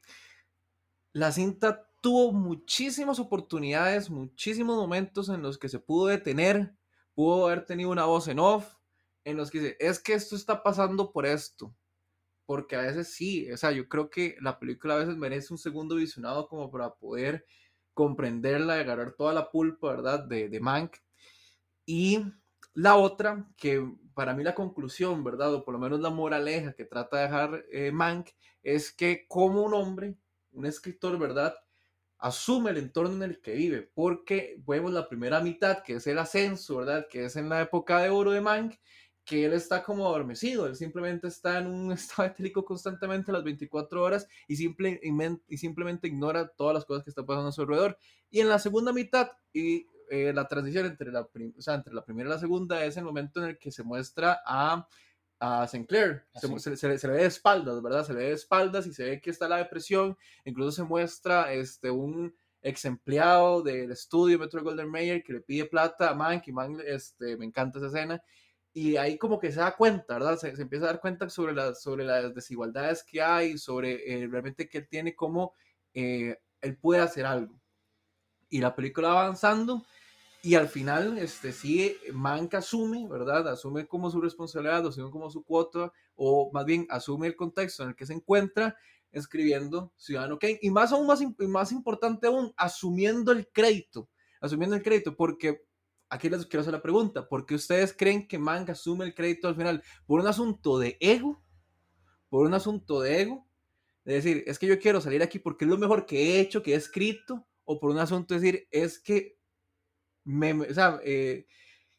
la cinta tuvo muchísimas oportunidades, muchísimos momentos en los que se pudo detener, pudo haber tenido una voz en off, en los que dice, es que esto está pasando por esto. Porque a veces sí, o sea, yo creo que la película a veces merece un segundo visionado como para poder comprenderla agarrar toda la pulpa, ¿verdad? De, de Mank. Y la otra, que para mí la conclusión, ¿verdad? O por lo menos la moraleja que trata de dejar eh, Mank, es que como un hombre, un escritor, ¿verdad? Asume el entorno en el que vive, porque vemos la primera mitad, que es el ascenso, ¿verdad? Que es en la época de oro de Mank, que él está como adormecido, él simplemente está en un estado etélico constantemente las 24 horas y, simple, y simplemente ignora todas las cosas que están pasando a su alrededor. Y en la segunda mitad, y eh, la transición entre la, o sea, entre la primera y la segunda es el momento en el que se muestra a, a Sinclair. Se, se, se, se, le ve de espaldas, ¿verdad? Se le ve de espaldas y se ve que está la depresión. Incluso se muestra este, un ex empleado del estudio Metro Golden Mayer que le pide plata a Mank y Mank, este, me encanta esa escena. Y ahí como que se da cuenta, ¿verdad? Se, empieza a dar cuenta sobre, la, sobre las desigualdades que hay, sobre eh, realmente que él tiene como eh, él puede hacer algo. Y la película va avanzando y al final, este, sí, Mank asume, ¿verdad? Asume como su responsabilidad, asume como su cuota, o más bien asume el contexto en el que se encuentra escribiendo Ciudadano Kane. Y más aún, más, más importante aún, asumiendo el crédito, asumiendo el crédito, porque aquí les quiero hacer la pregunta, ¿por qué ustedes creen que Mank asume el crédito al final? ¿Por un asunto de ego? ¿Por un asunto de ego? Es decir, es que yo quiero salir aquí porque es lo mejor que he hecho, que he escrito, o por un asunto de decir, es que me, o sea, eh,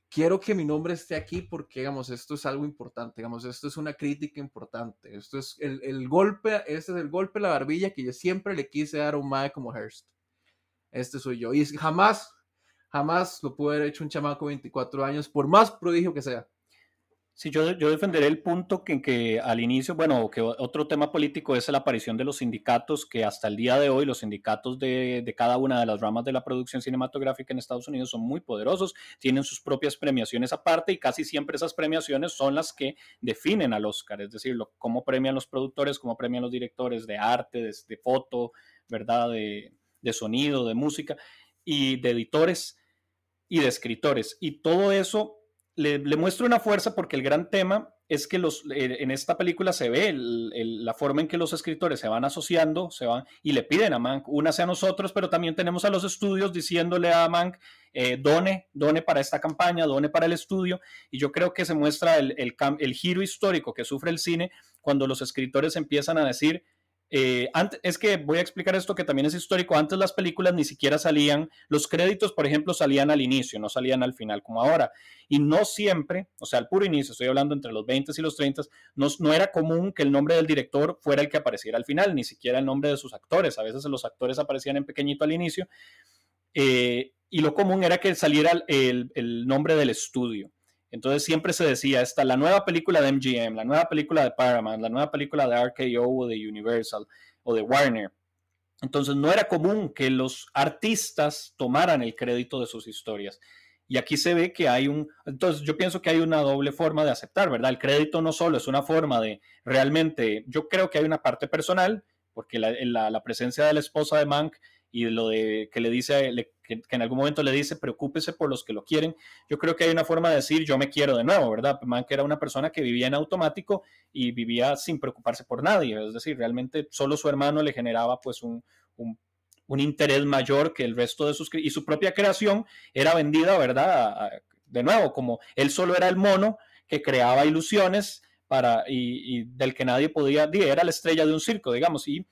quiero que mi nombre esté aquí porque, digamos, esto es algo importante, digamos, esto es una crítica importante, esto es el, el golpe, este es el golpe la barbilla que yo siempre le quise dar a un mae como Hearst. Este soy yo. Y jamás, jamás lo pude haber hecho un chamaco de 24 años, por más prodigio que sea. Sí, yo, yo defenderé el punto que, que al inicio, bueno, que otro tema político es la aparición de los sindicatos, que hasta el día de hoy los sindicatos de, de, cada una de las ramas de la producción cinematográfica en Estados Unidos son muy poderosos, tienen sus propias premiaciones aparte y casi siempre esas premiaciones son las que definen al Oscar, es decir, lo, cómo premian los productores, cómo premian los directores de arte, de, de foto, ¿verdad? De, de sonido, de música y de editores y de escritores. Y todo eso le, le muestro una fuerza porque el gran tema es que los, eh, en esta película se ve la forma en que los escritores se van asociando, se van y le piden a Mank, únase a nosotros, pero también tenemos a los estudios diciéndole a Mank, eh, done, done para esta campaña, done para el estudio, y yo creo que se muestra el, el, el giro histórico que sufre el cine cuando los escritores empiezan a decir, eh, es que voy a explicar esto que también es histórico. Antes las películas ni siquiera salían, los créditos, por ejemplo, salían al inicio, no salían al final como ahora. Y no siempre, o sea, al puro inicio, estoy hablando entre los 20 y los 30, no, no era común que el nombre del director fuera el que apareciera al final, ni siquiera el nombre de sus actores. A veces los actores aparecían en pequeñito al inicio. Eh, y lo común era que saliera el nombre del estudio. Entonces siempre se decía, esta, la nueva película de MGM, la nueva película de Paramount, la nueva película de RKO o de Universal o de Warner. Entonces no era común que los artistas tomaran el crédito de sus historias. Y aquí se ve que hay un, entonces yo pienso que hay una doble forma de aceptar, ¿verdad? El crédito no solo es una forma de realmente, yo creo que hay una parte personal, porque la, la, presencia de la esposa de Mank y lo de que le dice, que, en algún momento le dice, preocúpese por los que lo quieren, yo creo que hay una forma de decir, yo me quiero de nuevo, ¿verdad? que era una persona que vivía en automático y vivía sin preocuparse por nadie, es decir, realmente solo su hermano le generaba pues un, un, un interés mayor que el resto de sus... Y su propia creación era vendida, ¿verdad? De nuevo, como él solo era el mono que creaba ilusiones para, y, y del que nadie podía, era la estrella de un circo, digamos, y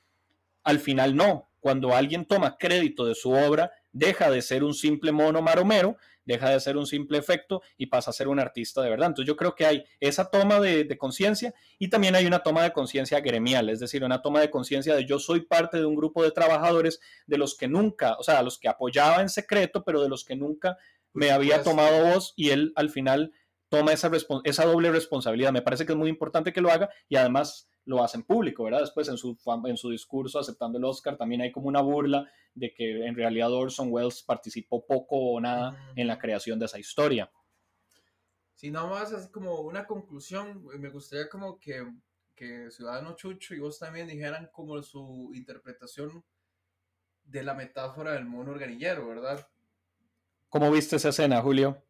al final no, cuando alguien toma crédito de su obra, deja de ser un simple mono maromero, deja de ser un simple efecto y pasa a ser un artista de verdad. Entonces yo creo que hay esa toma de, conciencia y también hay una toma de conciencia gremial, es decir, una toma de conciencia de yo soy parte de un grupo de trabajadores de los que nunca, o sea, los que apoyaba en secreto, pero de los que nunca me había tomado voz y él al final toma esa, esa doble responsabilidad. Me parece que es muy importante que lo haga y además lo hacen público, ¿verdad? Después en su, en su discurso aceptando el Oscar también hay como una burla de que en realidad Orson Welles participó poco o nada en la creación de esa historia. Sí, nada más así como una conclusión, me gustaría como que, que Ciudadano Chucho y vos también dijeran como su interpretación de la metáfora del mono organillero, ¿verdad? ¿Cómo viste esa escena, Julio?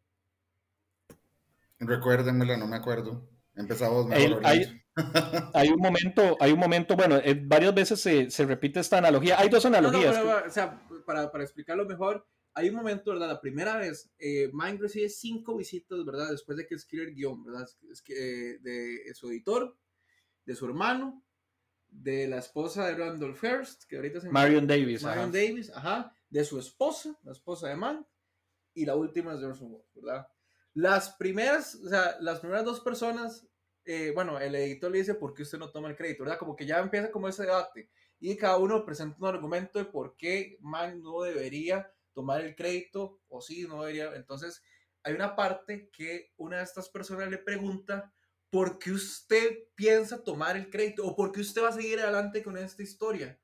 Recuérdenmela, no me acuerdo. Empezamos mejor. hay, hay, un momento, hay un momento, bueno, eh, varias veces se, se, repite esta analogía. Hay dos analogías. o sea, para, para, explicarlo mejor, hay un momento, ¿verdad? La primera vez, eh, Mind recibe cinco visitas, ¿verdad? Después de que escribe el guion, ¿verdad? Es que, eh, de su editor, de su hermano, de la esposa de Randolph Hearst, que ahorita se Marion Davis. Marion Davis, ajá. De su esposa, la esposa de Man, y la última es de Orson Welles, ¿verdad? Las primeras, o sea, las primeras dos personas, eh, bueno, el editor le dice por qué usted no toma el crédito, ¿verdad? Como que ya empieza como ese debate y cada uno presenta un argumento de por qué Man no debería tomar el crédito o sí, no debería. Entonces, hay una parte que una de estas personas le pregunta por qué usted piensa tomar el crédito o por qué usted va a seguir adelante con esta historia.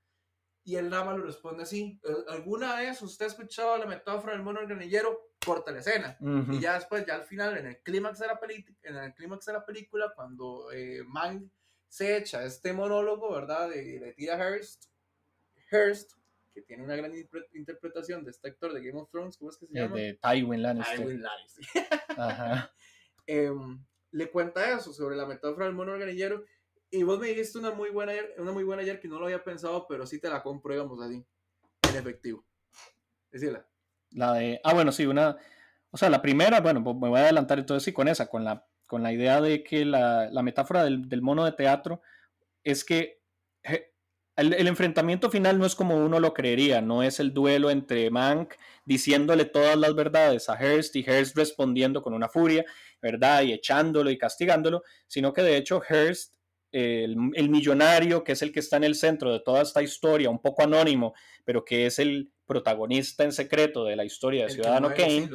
Y el nada lo responde así. ¿Alguna vez usted ha escuchado la metáfora del mono granillero? corta la escena. Y ya después, ya al final, en el clímax de la, en el clímax de la película, cuando eh, Mang se echa este monólogo, ¿verdad? De, de tira Hearst, Hearst, que tiene una gran interpretación de este actor de Game of Thrones, ¿cómo es que se llama? De Tywin Lannister. Tywin Lannister. Ajá. Em, le cuenta eso sobre la metáfora del mono organillero. Y vos me dijiste una muy buena una muy buena ayer que no lo había pensado, pero sí te la compro, digamos así, en efectivo. Decíla. La de, ah, bueno, sí, una, o sea, la primera, bueno, pues me voy a adelantar entonces sí con esa, con la, con la idea de que la, la metáfora del, del, mono de teatro es que el, el, enfrentamiento final no es como uno lo creería, no es el duelo entre Mank diciéndole todas las verdades a Hearst y Hearst respondiendo con una furia, ¿verdad? Y echándolo y castigándolo, sino que de hecho Hearst el, el, millonario, que es el que está en el centro de toda esta historia, un poco anónimo, pero que es el protagonista en secreto de la historia de Ciudadano Kane,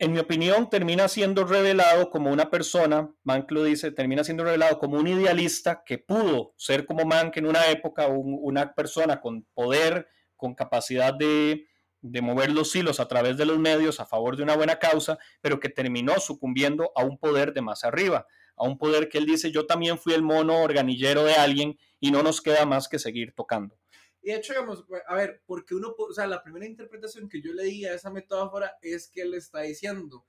en mi opinión, termina siendo revelado como una persona, Mank lo dice, termina siendo revelado como un idealista que pudo ser como Mank en una época, un, una persona con poder, con capacidad de, de mover los hilos a través de los medios a favor de una buena causa, pero que terminó sucumbiendo a un poder de más arriba, a un poder que él dice, yo también fui el mono organillero de alguien y no nos queda más que seguir tocando. Y de hecho, digamos, a ver, porque uno, o sea, la primera interpretación que yo leí a esa metáfora es que él está diciendo,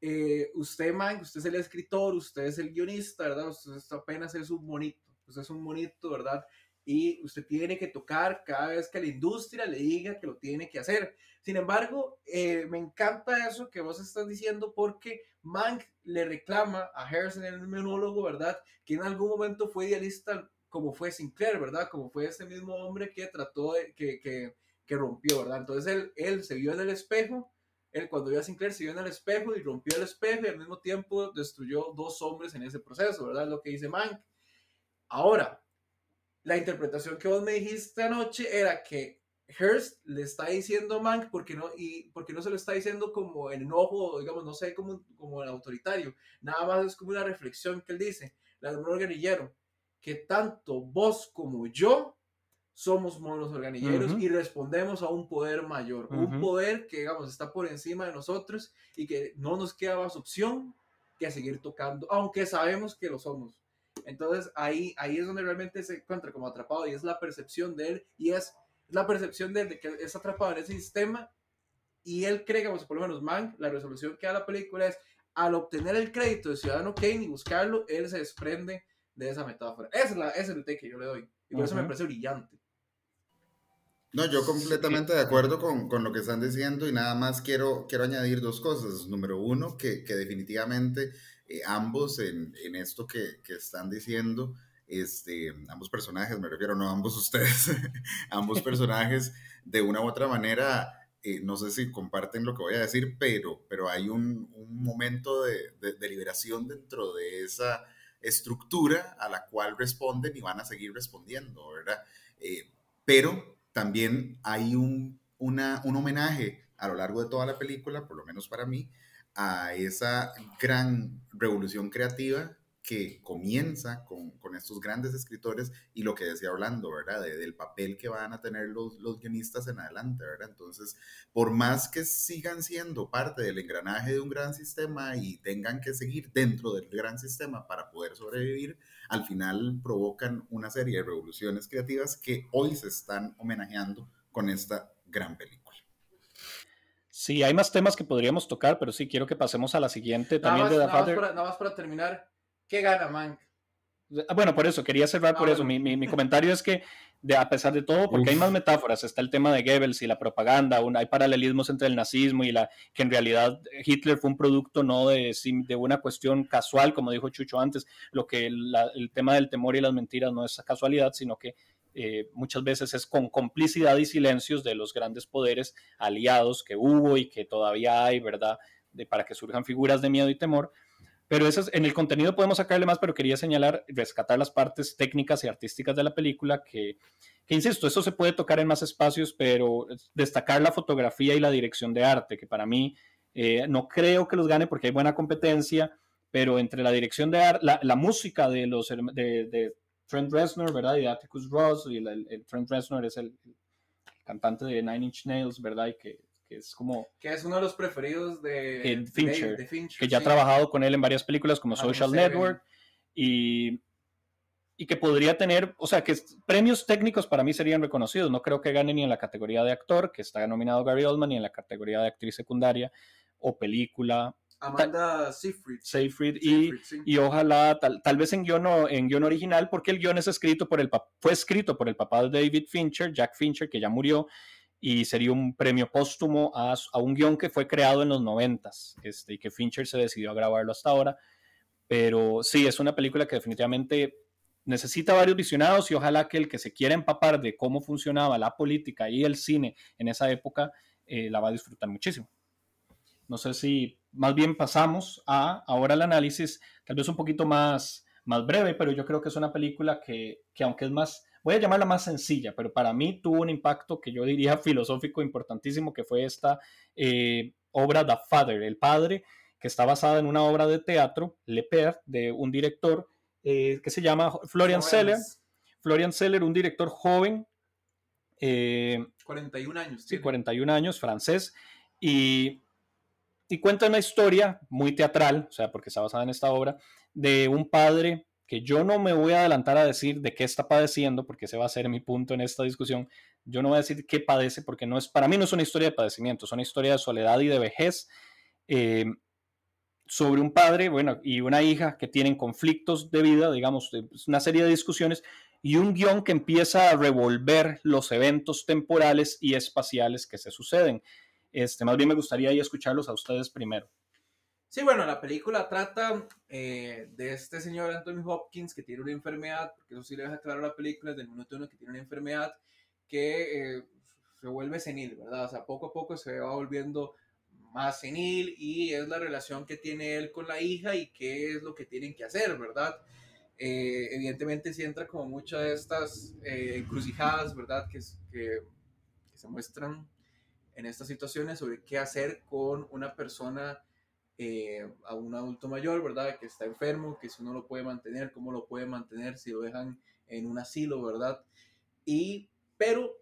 eh, usted, man, usted es el escritor, usted es el guionista, ¿verdad? Usted apenas es un monito, usted es un monito, ¿verdad? Y usted tiene que tocar cada vez que la industria le diga que lo tiene que hacer. Sin embargo, eh, me encanta eso que vos estás diciendo porque Mank le reclama a Harrison el monólogo, ¿verdad? Que en algún momento fue idealista como fue Sinclair, ¿verdad? Como fue ese mismo hombre que trató de, que, que, rompió, ¿verdad? Entonces él, él se vio en el espejo él cuando vio a Sinclair se vio en el espejo y rompió el espejo y al mismo tiempo destruyó dos hombres en ese proceso, ¿verdad? Lo que dice Mank. Ahora, la interpretación que vos me dijiste anoche era que Hearst le está diciendo a Mank porque no, y porque no se lo está diciendo como en enojo, digamos, no sé, como, como el autoritario. Nada más es como una reflexión que él dice, la de un organillero, que tanto vos como yo somos monos organilleros y respondemos a un poder mayor, un poder que, digamos, está por encima de nosotros y que no nos queda más opción que seguir tocando, aunque sabemos que lo somos. Entonces ahí, ahí es donde realmente se encuentra como atrapado y es la percepción de él y es la percepción de, de que es atrapado en ese sistema y él cree, que, por lo menos Man, la resolución que da la película es al obtener el crédito de Ciudadano Kane y buscarlo, él se desprende de esa metáfora. Esa es, la, ese es el take que yo le doy y por eso me parece brillante. No, yo completamente de acuerdo con, con, lo que están diciendo y nada más quiero, quiero añadir dos cosas. Número uno, que, que definitivamente eh, ambos en, en, esto que, que, están diciendo, este, ambos personajes, me refiero, no ambos ustedes, ambos personajes de una u otra manera, eh, no sé si comparten lo que voy a decir, pero, pero hay un, un momento de, de, liberación dentro de esa estructura a la cual responden y van a seguir respondiendo, ¿verdad? Eh, pero también hay un, una, un homenaje a lo largo de toda la película, por lo menos para mí, a esa gran revolución creativa que comienza con, con, estos grandes escritores y lo que decía Orlando, ¿verdad? del papel que van a tener los, los guionistas en adelante, ¿verdad? Entonces, por más que sigan siendo parte del engranaje de un gran sistema y tengan que seguir dentro del gran sistema para poder sobrevivir, al final provocan una serie de revoluciones creativas que hoy se están homenajeando con esta gran película. Sí, hay más temas que podríamos tocar, pero sí quiero que pasemos a la siguiente también de The nada nada más para terminar ¿Qué gana Mank? Ah, bueno, por eso, quería cerrar por ah, eso. Mi, mi, comentario es que, de, a pesar de todo, porque hay más metáforas, está el tema de Goebbels y la propaganda, hay paralelismos entre el nazismo y la que en realidad Hitler fue un producto no de, de una cuestión casual, como dijo Chucho antes, lo que el tema del temor y las mentiras no es casualidad, sino que eh, muchas veces es con complicidad y silencios de los grandes poderes aliados que hubo y que todavía hay, ¿verdad? Para que surjan figuras de miedo y temor pero eso en el contenido podemos sacarle más, pero quería señalar, rescatar las partes técnicas y artísticas de la película, que, que, insisto, eso se puede tocar en más espacios, pero destacar la fotografía y la dirección de arte, que para mí eh, no creo que los gane porque hay buena competencia, pero entre la dirección de arte, la, música de los de, Trent Reznor, ¿verdad? Y de Atticus Ross, y el, Trent Reznor es el, cantante de Nine Inch Nails, ¿verdad? Y que que es como... Que es uno de los preferidos de, Fincher, que ya ha trabajado con él en varias películas como Social Network y, y que podría tener, o sea, que premios técnicos para mí serían reconocidos. No creo que gane ni en la categoría de actor, que está nominado Gary Oldman, ni en la categoría de actriz secundaria o película. Amanda Seyfried. Seyfried, y, y, ojalá, tal, tal vez en guion, en guion original, porque el guion es escrito por el, fue escrito por el papá de David Fincher, Jack Fincher, que ya murió, y sería un premio póstumo a, un guion que fue creado en los noventas este, y que Fincher se decidió a grabarlo hasta ahora. Pero sí, es una película que definitivamente necesita varios visionados y ojalá que el que se quiera empapar de cómo funcionaba la política y el cine en esa época eh, la va a disfrutar muchísimo. No sé si más bien pasamos a ahora el análisis, tal vez un poquito más, más breve, pero yo creo que es una película que, que aunque es más voy a llamarla más sencilla, pero para mí tuvo un impacto que yo diría filosófico importantísimo, que fue esta eh, obra The Father, el padre, que está basada en una obra de teatro, Le Père, de un director eh, que se llama Florian Seller. Florian Seller, un director joven. 41 eh, años. Sí, 41 años, francés. Y, y cuenta una historia muy teatral, o sea, porque está basada en esta obra, de un padre que yo no me voy a adelantar a decir de qué está padeciendo, porque ese va a ser mi punto en esta discusión. Yo no voy a decir qué padece, porque no es, para mí no es una historia de padecimiento, es una historia de soledad y de vejez. Eh, sobre un padre, bueno, y una hija que tienen conflictos de vida, digamos, una serie de discusiones, y un guion que empieza a revolver los eventos temporales y espaciales que se suceden. Este, más bien me gustaría escucharlos a ustedes primero. Sí, bueno, la película trata eh, de este señor Anthony Hopkins que tiene una enfermedad, porque eso sí le deja claro a la película desde el minuto uno que tiene una enfermedad que eh, se vuelve senil, ¿verdad? O sea, poco a poco se va volviendo más senil y es la relación que tiene él con la hija y qué es lo que tienen que hacer, ¿verdad? Eh, evidentemente si entra como muchas de estas eh, encrucijadas, ¿verdad? Que, que, se muestran en estas situaciones sobre qué hacer con una persona, eh, a un adulto mayor, ¿verdad? Que está enfermo, que si uno lo puede mantener, cómo lo puede mantener si lo dejan en un asilo, ¿verdad? Y, pero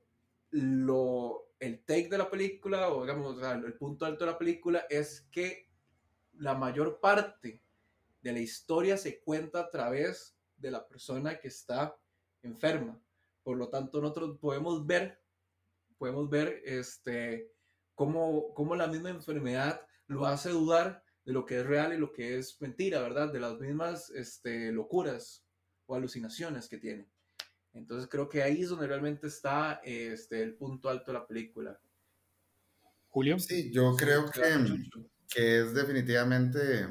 lo, el take de la película, o digamos, el punto alto de la película es que la mayor parte de la historia se cuenta a través de la persona que está enferma. Por lo tanto, nosotros podemos ver, podemos ver este, cómo, cómo la misma enfermedad lo hace dudar de lo que es real y lo que es mentira, ¿verdad? De las mismas este, locuras o alucinaciones que tiene. Entonces creo que ahí es donde realmente está este, el punto alto de la película. Julio. Sí, yo creo que, que es definitivamente, eh,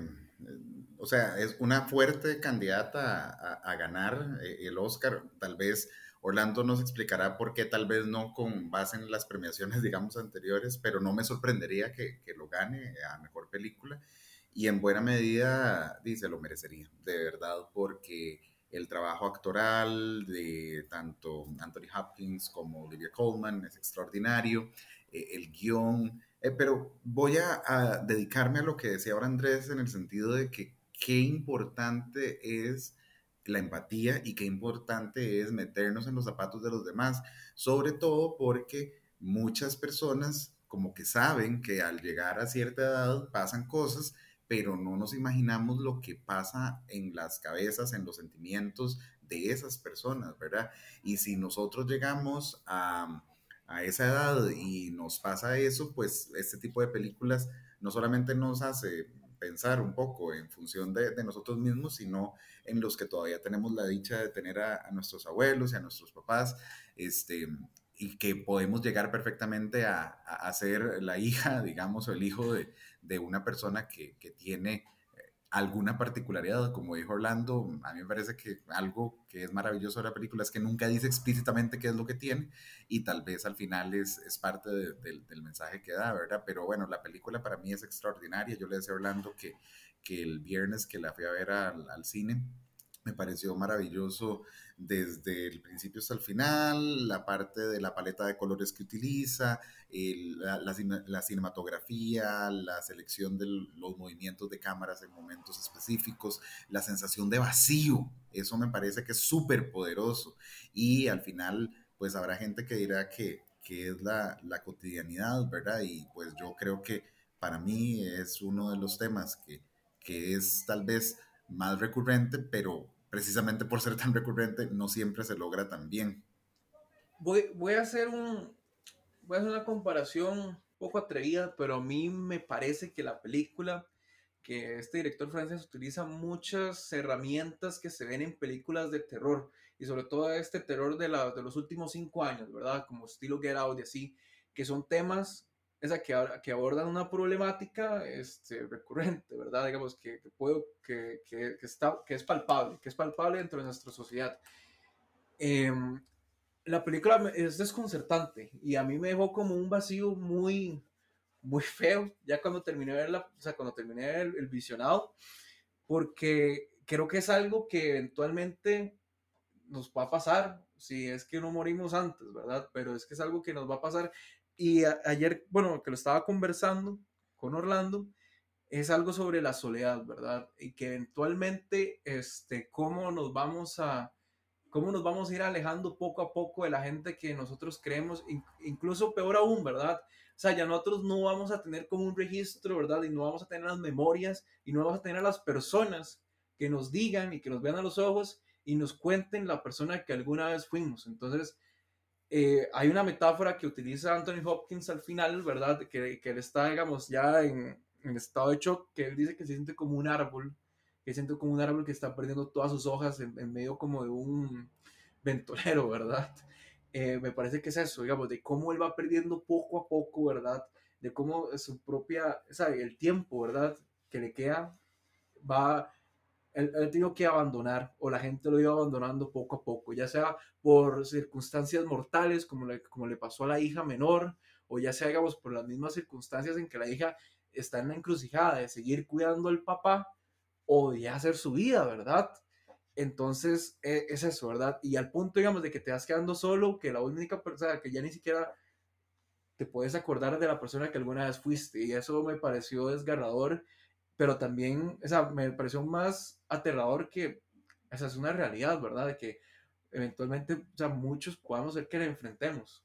o sea, es una fuerte candidata a, ganar eh, el Oscar. Tal vez Orlando nos explicará por qué, tal vez no con base en las premiaciones, digamos, anteriores, pero no me sorprendería que, que lo gane a mejor película. Y en buena medida, dice, lo merecería, de verdad, porque el trabajo actoral de tanto Anthony Hopkins como Olivia Colman es extraordinario, eh, el guion, eh, pero voy a, dedicarme a lo que decía ahora Andrés en el sentido de que qué importante es la empatía y qué importante es meternos en los zapatos de los demás, sobre todo porque muchas personas como que saben que al llegar a cierta edad pasan cosas pero no nos imaginamos lo que pasa en las cabezas, en los sentimientos de esas personas, ¿verdad? Y si nosotros llegamos a, esa edad y nos pasa eso, pues este tipo de películas no solamente nos hace pensar un poco en función de, nosotros mismos, sino en los que todavía tenemos la dicha de tener a, nuestros abuelos y a nuestros papás, este, y que podemos llegar perfectamente a, a, ser la hija, digamos, o el hijo de, de una persona que, que, tiene alguna particularidad, como dijo Orlando, a mí me parece que algo que es maravilloso de la película es que nunca dice explícitamente qué es lo que tiene y tal vez al final es, es parte del mensaje que da, ¿verdad? Pero bueno, la película para mí es extraordinaria. Yo le decía a Orlando que, que el viernes que la fui a ver al, al cine, me pareció maravilloso desde el principio hasta el final, la parte de la paleta de colores que utiliza, la, cinematografía, la selección de los movimientos de cámaras en momentos específicos, la sensación de vacío, eso me parece que es súper poderoso. Y al final, pues habrá gente que dirá que, que es la, la cotidianidad, ¿verdad? Y pues yo creo que para mí es uno de los temas que, que es tal vez más recurrente, pero precisamente por ser tan recurrente, no siempre se logra tan bien. Voy, a hacer un, voy a hacer una comparación poco atrevida, pero a mí me parece que la película, que este director francés utiliza muchas herramientas que se ven en películas de terror, y sobre todo este terror de, la, de los últimos cinco años, ¿verdad? Como estilo Get Out y así, que son temas esa que, que abordan una problemática este, recurrente, ¿verdad? Digamos, que, que, puedo, que, que, está, que es palpable, que es palpable dentro de nuestra sociedad. Em, la película es desconcertante y a mí me dejó como un vacío muy, muy feo, ya cuando terminé de verla, o sea, cuando terminé el, el visionado, porque creo que es algo que eventualmente nos va a pasar, si es que no morimos antes, ¿verdad? Pero es que es algo que nos va a pasar y ayer, bueno, que lo estaba conversando con Orlando, es algo sobre la soledad, ¿verdad? Y que eventualmente, este, cómo nos vamos a, cómo nos vamos a ir alejando poco a poco de la gente que nosotros creemos, incluso peor aún, ¿verdad? O sea, ya nosotros no vamos a tener como un registro, ¿verdad? Y no vamos a tener las memorias y no vamos a tener a las personas que nos digan y que nos vean a los ojos y nos cuenten la persona que alguna vez fuimos. Entonces, eh, hay una metáfora que utiliza Anthony Hopkins al final, ¿verdad? Que, que él está, digamos, ya en, en estado de shock, que él dice que se siente como un árbol, que se siente como un árbol que está perdiendo todas sus hojas en, en medio como de un ventolero, ¿verdad? Eh, me parece que es eso, digamos, de cómo él va perdiendo poco a poco, ¿verdad? De cómo su propia, sea, el tiempo, ¿verdad? Que le queda, va, él, él tiene que abandonar, o la gente lo iba abandonando poco a poco, ya sea por circunstancias mortales, como le, como le pasó a la hija menor, o ya sea, digamos, por las mismas circunstancias en que la hija está en la encrucijada de seguir cuidando al papá o de hacer su vida, ¿verdad? Entonces, e, es eso, ¿verdad? Y al punto, digamos, de que te vas quedando solo, que la única persona, que ya ni siquiera te puedes acordar de la persona que alguna vez fuiste. Y eso me pareció desgarrador, pero también, o sea, me pareció más aterrador que, esa es una realidad, ¿verdad? De que eventualmente, o sea, muchos podamos ser que la enfrentemos.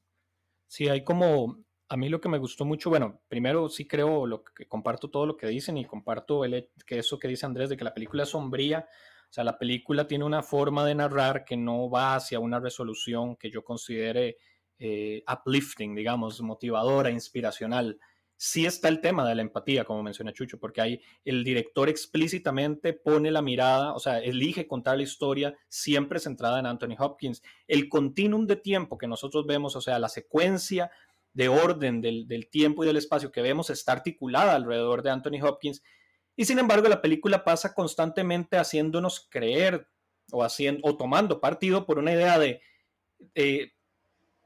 Sí, hay como, a mí lo que me gustó mucho, bueno, primero sí creo lo que comparto todo lo que dicen y comparto el, que eso que dice Andrés de que la película es sombría, o sea, la película tiene una forma de narrar que no va hacia una resolución que yo considere eh, uplifting, digamos, motivadora, inspiracional. Sí está el tema de la empatía, como menciona Chucho, porque ahí el director explícitamente pone la mirada, o sea, elige contar la historia siempre centrada en Anthony Hopkins. El continuum de tiempo que nosotros vemos, o sea, la secuencia de orden del, del tiempo y del espacio que vemos está articulada alrededor de Anthony Hopkins y sin embargo, la película pasa constantemente haciéndonos creer o, haciendo, o tomando partido por una idea de eh,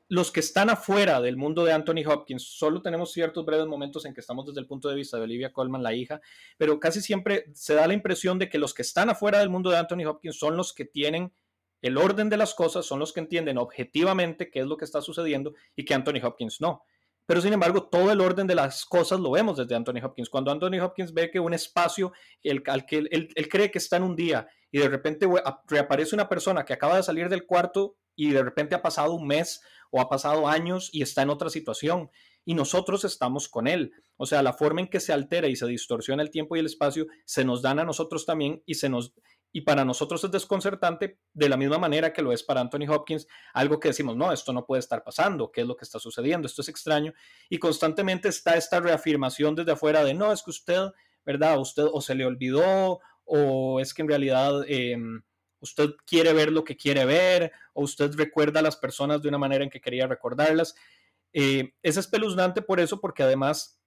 los que están afuera del mundo de Anthony Hopkins. Solo tenemos ciertos breves momentos en que estamos desde el punto de vista de Olivia Colman, la hija, pero casi siempre se da la impresión de que los que están afuera del mundo de Anthony Hopkins son los que tienen el orden de las cosas, son los que entienden objetivamente qué es lo que está sucediendo y que Anthony Hopkins no. Pero sin embargo, todo el orden de las cosas lo vemos desde Anthony Hopkins. Cuando Anthony Hopkins ve que un espacio al que él, él, cree que está en un día y de repente reaparece una persona que acaba de salir del cuarto y de repente ha pasado un mes o ha pasado años y está en otra situación y nosotros estamos con él. O sea, la forma en que se altera y se distorsiona el tiempo y el espacio se nos dan a nosotros también y se nos y para nosotros es desconcertante de la misma manera que lo es para Anthony Hopkins, algo que decimos, no, esto no puede estar pasando, ¿qué es lo que está sucediendo? Esto es extraño. Y constantemente está esta reafirmación desde afuera de, no, es que usted, ¿verdad? Usted o se le olvidó, o es que en realidad eh, usted quiere ver lo que quiere ver, o usted recuerda a las personas de una manera en que quería recordarlas. Eh, es espeluznante por eso, porque además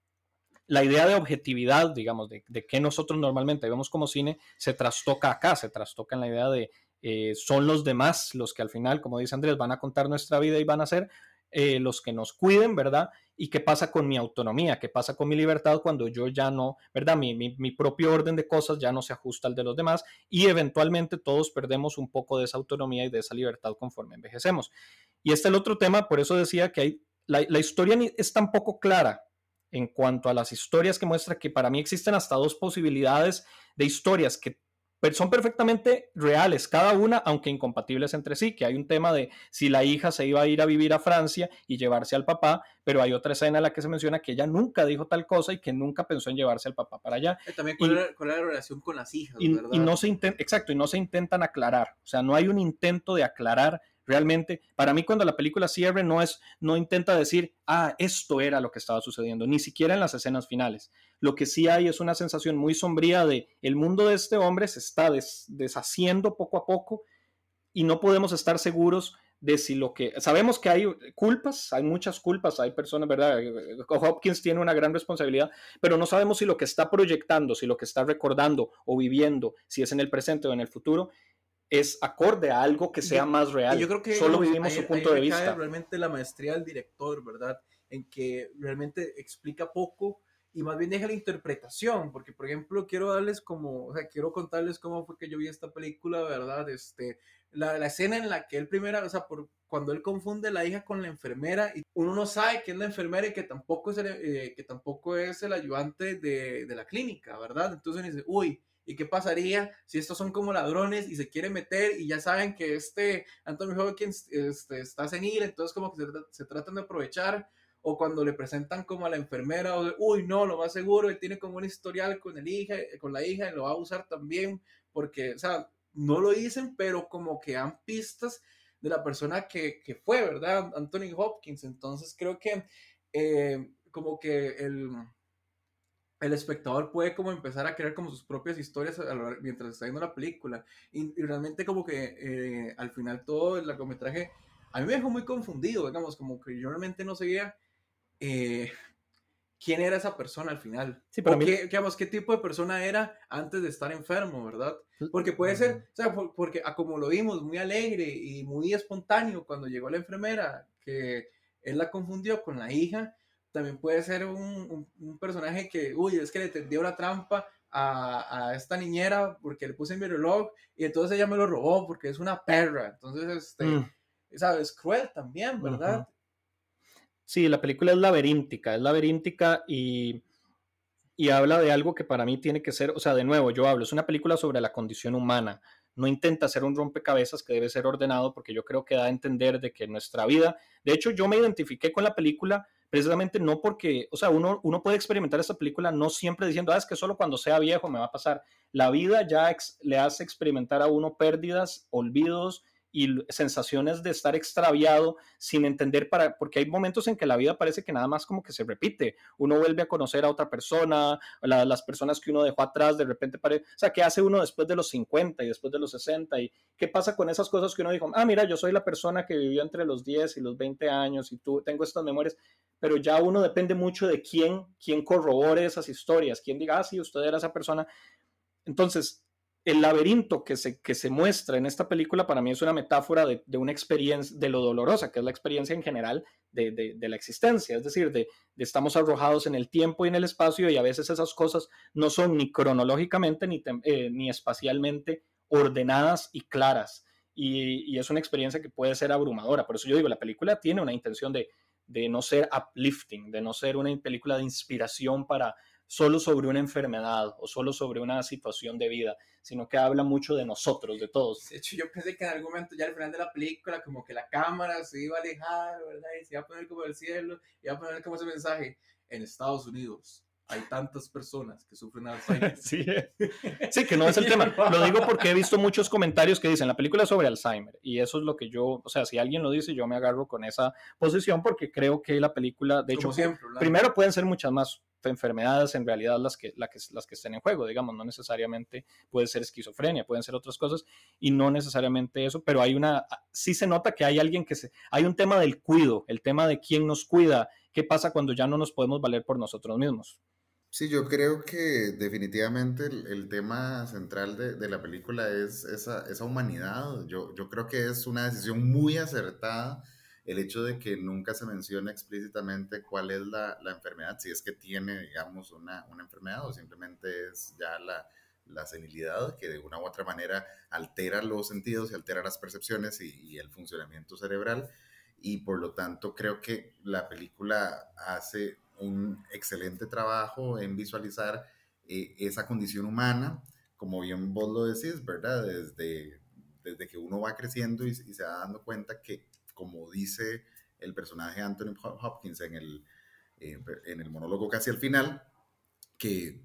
la idea de objetividad, digamos, de, que nosotros normalmente vemos como cine, se trastoca acá, se trastoca en la idea de eh, son los demás los que al final, como dice Andrés, van a contar nuestra vida y van a ser eh, los que nos cuiden, ¿verdad? ¿Y qué pasa con mi autonomía? ¿Qué pasa con mi libertad cuando yo ya no, ¿verdad? Mi, mi, propio orden de cosas ya no se ajusta al de los demás y eventualmente todos perdemos un poco de esa autonomía y de esa libertad conforme envejecemos. Y este es el otro tema, por eso decía que hay, la, la historia es tan poco clara en cuanto a las historias que muestra que para mí existen hasta dos posibilidades de historias que son perfectamente reales, cada una, aunque incompatibles entre sí, que hay un tema de si la hija se iba a ir a vivir a Francia y llevarse al papá, pero hay otra escena en la que se menciona que ella nunca dijo tal cosa y que nunca pensó en llevarse al papá para allá. También cuál, y, era, cuál era, la relación con las hijas, y, ¿verdad? Y no se intenta, exacto, y no se intentan aclarar, o sea, no hay un intento de aclarar Realmente, para mí cuando la película cierre no es, no intenta decir, ah, esto era lo que estaba sucediendo, ni siquiera en las escenas finales. Lo que sí hay es una sensación muy sombría de el mundo de este hombre se está des, deshaciendo poco a poco y no podemos estar seguros de si lo que sabemos que hay culpas, hay muchas culpas, hay personas, ¿verdad? Hopkins tiene una gran responsabilidad, pero no sabemos si lo que está proyectando, si lo que está recordando o viviendo, si es en el presente o en el futuro, es acorde a algo que sea yo, más real. Yo creo que solo vivimos su punto de vista. Realmente la maestría del director, ¿verdad? En que realmente explica poco y más bien deja la interpretación, porque por ejemplo quiero darles como, o sea, quiero contarles cómo fue que yo vi esta película, ¿verdad? Este, la, la escena en la que él primero, o sea, por, cuando él confunde la hija con la enfermera y uno no sabe que es la enfermera y que tampoco es el, eh, que tampoco es el ayudante de, de la clínica, ¿verdad? Entonces dice, uy, ¿Y qué pasaría si estos son como ladrones y se quieren meter y ya saben que este Anthony Hopkins este, está senil, entonces como que se, se, tratan de aprovechar? O cuando le presentan como a la enfermera, o de, uy, no, lo más seguro, él tiene como un historial con, el hija, con la hija y lo va a usar también, porque, o sea, no lo dicen, pero como que dan pistas de la persona que, que fue, ¿verdad? Anthony Hopkins. Entonces creo que eh, como que el el espectador puede como empezar a crear como sus propias historias mientras está viendo la película. Y, realmente como que eh, al final todo el largometraje a mí me dejó muy confundido, digamos, como que yo realmente no sabía eh, quién era esa persona al final. Sí, pero qué, digamos, qué tipo de persona era antes de estar enfermo, ¿verdad? Porque puede ser, o sea, porque como lo vimos, muy alegre y muy espontáneo cuando llegó la enfermera, que él la confundió con la hija, también puede ser un, un, personaje que, uy, es que le tendió una trampa a, a, esta niñera porque le puse en mi reloj y entonces ella me lo robó porque es una perra. Entonces, este, mm. ¿sabes? Cruel también, ¿verdad? Sí, la película es laberíntica, es laberíntica y, y habla de algo que para mí tiene que ser, o sea, de nuevo, yo hablo, es una película sobre la condición humana, no intenta hacer un rompecabezas que debe ser ordenado porque yo creo que da a entender de que nuestra vida, de hecho yo me identifiqué con la película precisamente no porque, o sea, uno, uno puede experimentar esta película no siempre diciendo, ah, es que solo cuando sea viejo me va a pasar. La vida ya le hace experimentar a uno pérdidas, olvidos, y sensaciones de estar extraviado sin entender para, porque hay momentos en que la vida parece que nada más como que se repite, uno vuelve a conocer a otra persona, las personas que uno dejó atrás de repente parece, o sea, ¿qué hace uno después de los 50 y después de los 60? ¿Y qué pasa con esas cosas que uno dijo, ah, mira, yo soy la persona que vivió entre los 10 y los 20 años y tú tengo estas memorias, pero ya uno depende mucho de quién, quién corrobore esas historias, quién diga, ah, sí, usted era esa persona. Entonces, el laberinto que se, que se muestra en esta película para mí es una metáfora de, una experiencia, de lo dolorosa, que es la experiencia en general de, la existencia, es decir, de, estamos arrojados en el tiempo y en el espacio y a veces esas cosas no son ni cronológicamente ni, eh, ni espacialmente ordenadas y claras. Y, y, es una experiencia que puede ser abrumadora. Por eso yo digo, la película tiene una intención de, de no ser uplifting, de no ser una película de inspiración para, solo sobre una enfermedad o solo sobre una situación de vida, sino que habla mucho de nosotros, de todos. De hecho, yo pensé que en algún momento ya al final de la película, como que la cámara se iba a alejar, ¿verdad? Y se iba a poner como el cielo, iba a poner como ese mensaje, en Estados Unidos hay tantas personas que sufren Alzheimer. sí, sí, que no es el tema. Lo digo porque he visto muchos comentarios que dicen la película es sobre Alzheimer y eso es lo que yo, o sea, si alguien lo dice, yo me agarro con esa posición porque creo que la película, de hecho, primero pueden ser muchas más enfermedades en realidad las que, que, las que estén en juego, digamos, no necesariamente puede ser esquizofrenia, pueden ser otras cosas y no necesariamente eso, pero hay una, sí se nota que hay alguien que se, hay un tema del cuido, el tema de quién nos cuida, qué pasa cuando ya no nos podemos valer por nosotros mismos. Sí, yo creo que definitivamente el, tema central de, la película es esa, esa humanidad. Yo, yo, creo que es una decisión muy acertada el hecho de que nunca se menciona explícitamente cuál es la, la enfermedad, si es que tiene, digamos, una, una, enfermedad o simplemente es ya la, la senilidad que de una u otra manera altera los sentidos y altera las percepciones y, y el funcionamiento cerebral. Y por lo tanto creo que la película hace un excelente trabajo en visualizar eh, esa condición humana, como bien vos lo decís, ¿verdad? Desde, desde que uno va creciendo y, se va dando cuenta que, como dice el personaje Anthony Hopkins en el, eh, en el monólogo casi al final, que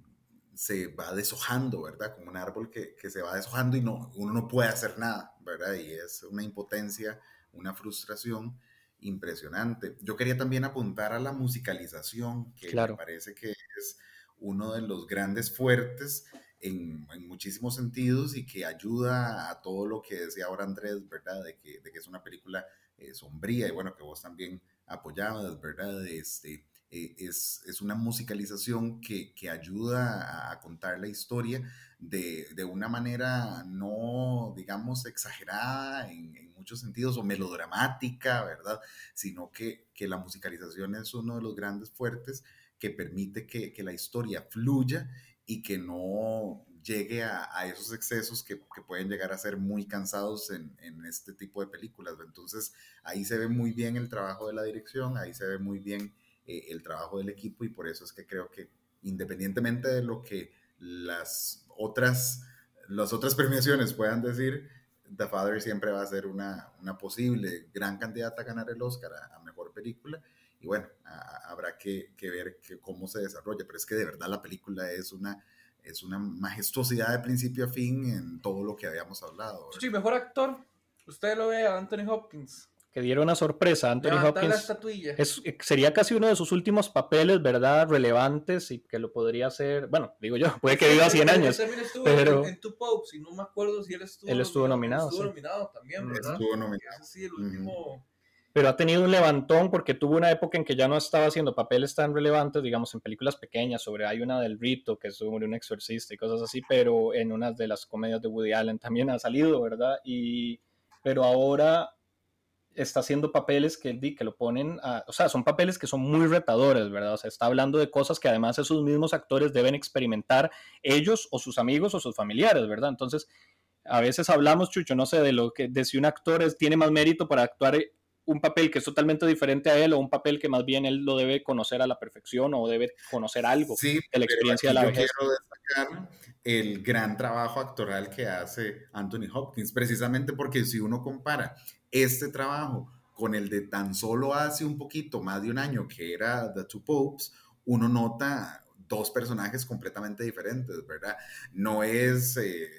se va deshojando, ¿verdad? Como un árbol que, que, se va deshojando y no, uno no puede hacer nada, ¿verdad? Y es una impotencia, una frustración impresionante. Yo quería también apuntar a la musicalización, que me parece que es uno de los grandes fuertes en, muchísimos sentidos y que ayuda a todo lo que decía ahora Andrés, ¿verdad? De que, de que es una película eh, sombría y bueno, que vos también apoyabas, ¿verdad? Este, eh, es, es, una musicalización que, que ayuda a, contar la historia de, de, una manera no, digamos, exagerada en, muchos sentidos o melodramática, ¿verdad? Sino que, que, la musicalización es uno de los grandes fuertes que permite que, que la historia fluya y que no llegue a, a esos excesos que, que, pueden llegar a ser muy cansados en, en, este tipo de películas. Entonces ahí se ve muy bien el trabajo de la dirección, ahí se ve muy bien eh, el trabajo del equipo y por eso es que creo que independientemente de lo que las otras, las otras premiaciones puedan decir, The Father siempre va a ser una, una posible gran candidata a ganar el Oscar a, Mejor Película. Y bueno, habrá que, que ver que, cómo se desarrolla, pero es que de verdad la película es una, es una majestuosidad de principio a fin en todo lo que habíamos hablado. Sí, mejor actor. Usted lo ve a Anthony Hopkins. Que diera una sorpresa a Anthony Levanta la Hopkins. estatuilla. Es, sería casi uno de sus últimos papeles, ¿verdad? Relevantes y que lo podría hacer, bueno, digo yo, puede que viva 100 años. Él también estuvo pero- en, en Two Popes y no me acuerdo si él estuvo Él estuvo nominado, Estuvo sí. nominado también, ¿verdad? Estuvo nominado. Ese sí, el último. Pero ha tenido un levantón porque tuvo una época en que ya no estaba haciendo papeles tan relevantes, digamos, en películas pequeñas, sobre hay una del Rito, que es sobre un exorcista y cosas así, pero en unas de las comedias de Woody Allen también ha salido, ¿verdad? Y, pero ahora está haciendo papeles que, que lo ponen, a- o sea, son papeles que son muy retadores, ¿verdad? O sea, está hablando de cosas que además esos mismos actores deben experimentar ellos o sus amigos o sus familiares, ¿verdad? Entonces, a veces hablamos, Chucho, no sé, de lo que, de si un actor es- tiene más mérito para actuar un papel que es totalmente diferente a él o un papel que más bien él lo debe conocer a la perfección o debe conocer algo Sí, de la experiencia de la yo vejez. quiero destacar el gran trabajo actoral que hace Anthony Hopkins, precisamente porque si uno compara este trabajo con el de tan solo hace un poquito más de un año que era The Two Popes, uno nota dos personajes completamente diferentes, ¿verdad? No es eh,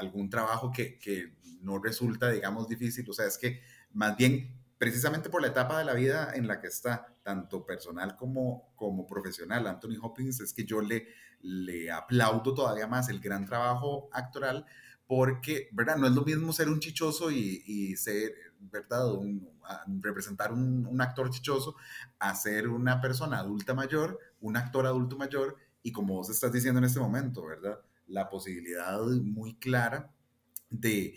algún trabajo que, que no resulta, digamos, difícil, o sea, es que más bien precisamente por la etapa de la vida en la que está, tanto personal como, como profesional, Anthony Hopkins, es que yo le, le aplaudo todavía más el gran trabajo actoral, porque, ¿verdad? No es lo mismo ser un chichoso y, y ser, ¿verdad? Un- representar un, un actor chichoso a ser una persona adulta mayor, un actor adulto mayor, y como vos estás diciendo en este momento, ¿verdad? La posibilidad muy clara de,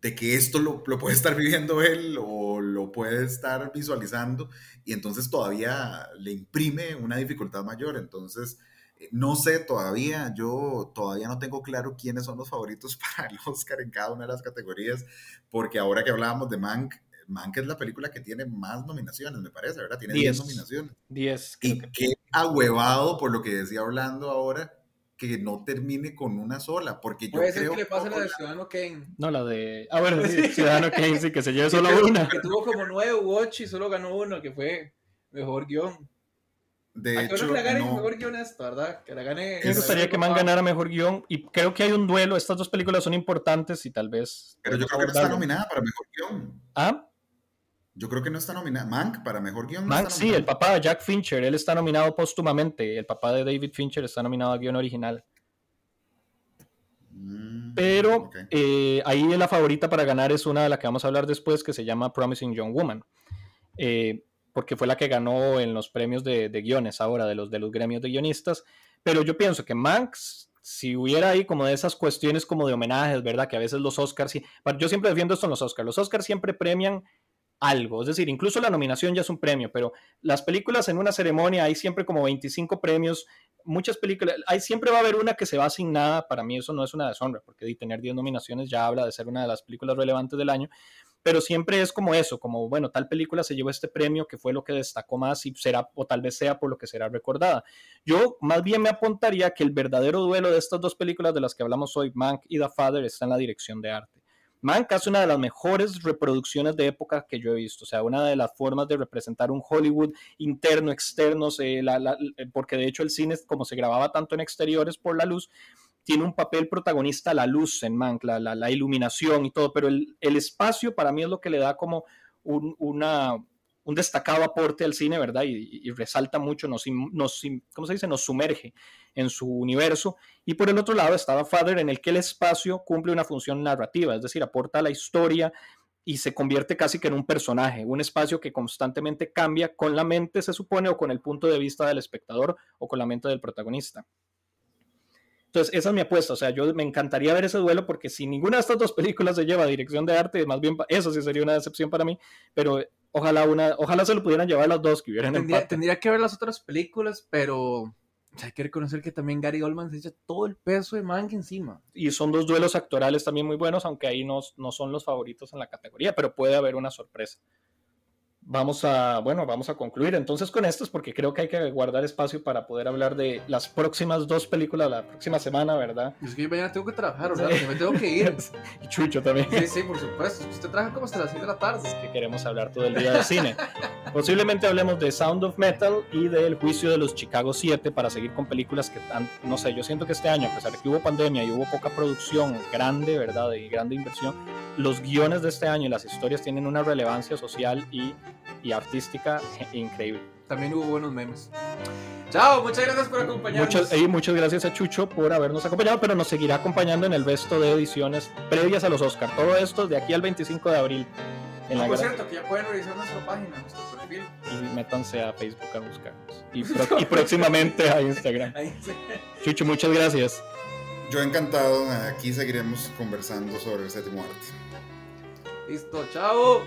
de que esto lo, lo puede estar viviendo él o lo puede estar visualizando y entonces todavía le imprime una dificultad mayor. Entonces, no sé todavía, yo todavía no tengo claro quiénes son los favoritos para el Oscar en cada una de las categorías, porque ahora que hablábamos de Mank, Mank es la película que tiene más nominaciones, me parece, ¿verdad? Tiene 10 Diez. nominaciones. 10, creo Y que- qué ahuevado, por lo que decía Orlando ahora, que no termine con una sola, porque yo Puede ser creo que le pase la de Ciudadano Kane. No, la de. Ah, bueno, sí, Ciudadano Kane, sí, que se lleve solo que, una. que tuvo como nueve u ocho y solo ganó uno, que fue mejor guion. De ¿A qué hecho, que la gane no- mejor guion esta, verdad? Que la gane. Me gustaría que Man ganara mejor guion y creo que hay un duelo. Estas dos películas son importantes y tal vez. pero yo creo que no está nominada para mejor guion. Ah, Yo creo que no está nominada. Mank para mejor guion. no Mank, está sí, el papá de Jack Fincher, él está nominado póstumamente. El papá de David Fincher está nominado a guion original. Mm, Pero eh, ahí la favorita para ganar es una de la que vamos a hablar después, que se llama Promising Young Woman. Eh, porque fue la que ganó en los premios de, de guiones ahora, de los, de los gremios de guionistas. Pero yo pienso que Mank, si hubiera ahí como de esas cuestiones como de homenajes, ¿verdad? Que a veces los Oscars, sí, yo siempre defiendo esto en los Oscars, los Oscars siempre premian algo, es decir, incluso la nominación ya es un premio, pero las películas en una ceremonia hay siempre como 25 premios, muchas películas, hay, siempre va a haber una que se va asignada, para mí eso no es una deshonra, porque tener 10 nominaciones ya habla de ser una de las películas relevantes del año, pero siempre es como eso, como bueno, tal película se llevó este premio que fue lo que destacó más y será, o tal vez sea por lo que será recordada. Yo más bien me apuntaría que el verdadero duelo de estas dos películas de las que hablamos hoy, Mank y The Father, está en la dirección de arte. Mank es una de las mejores reproducciones de época que yo he visto, o sea, una de las formas de representar un Hollywood interno, externo, porque de hecho el cine, como se grababa tanto en exteriores por la luz, tiene un papel protagonista la luz en Mank, la, iluminación y todo, pero el, espacio para mí es lo que le da como un, destacado aporte al cine, ¿verdad? Y, y resalta mucho, nos, nos, ¿cómo se dice? Nos sumerge en su universo. Y por el otro lado estaba Father, en el que el espacio cumple una función narrativa, es decir, aporta la historia y se convierte casi que en un personaje, un espacio que constantemente cambia con la mente, se supone, o con el punto de vista del espectador o con la mente del protagonista. Entonces, esa es mi apuesta. O sea, yo me encantaría ver ese duelo porque si ninguna de estas dos películas se lleva a dirección de arte, más bien eso sí sería una decepción para mí. Pero ojalá una, ojalá se lo pudieran llevar las dos que hubieran tendría, empate. tendría que ver las otras películas, pero hay que reconocer que también Gary Oldman se echa todo el peso de Mank encima. Y son dos duelos actorales también muy buenos, aunque ahí no, no son los favoritos en la categoría, pero puede haber una sorpresa vamos a, bueno, vamos a concluir entonces con estos porque creo que hay que guardar espacio para poder hablar de las próximas dos películas la próxima semana, ¿verdad? Es que yo mañana tengo que trabajar, ¿verdad? Sí. me tengo que ir. y Chucho también. Sí, sí, por supuesto. Usted trabaja como hasta las 7 de la tarde. Es que queremos hablar todo el día de cine. Posiblemente hablemos de Sound of Metal y del juicio de los Chicago 7 para seguir con películas que, no sé, yo siento que este año, a pesar de que hubo pandemia y hubo poca producción grande, ¿verdad? Y grande inversión, los guiones de este año y las historias tienen una relevancia social y, y artística increíble. También hubo buenos memes. Chao, muchas gracias por acompañarnos. Muchas, y muchas gracias a Chucho por habernos acompañado, pero nos seguirá acompañando en el resto de ediciones previas a los Oscar. Todo esto de aquí al 25 de abril. En la por cierto, que ya pueden revisar nuestra página, nuestro perfil. Y métanse a Facebook a buscarnos. Y, y próximamente a Instagram. Chucho, muchas gracias. Yo encantado. Aquí seguiremos conversando sobre el séptimo arte. Listo, chao.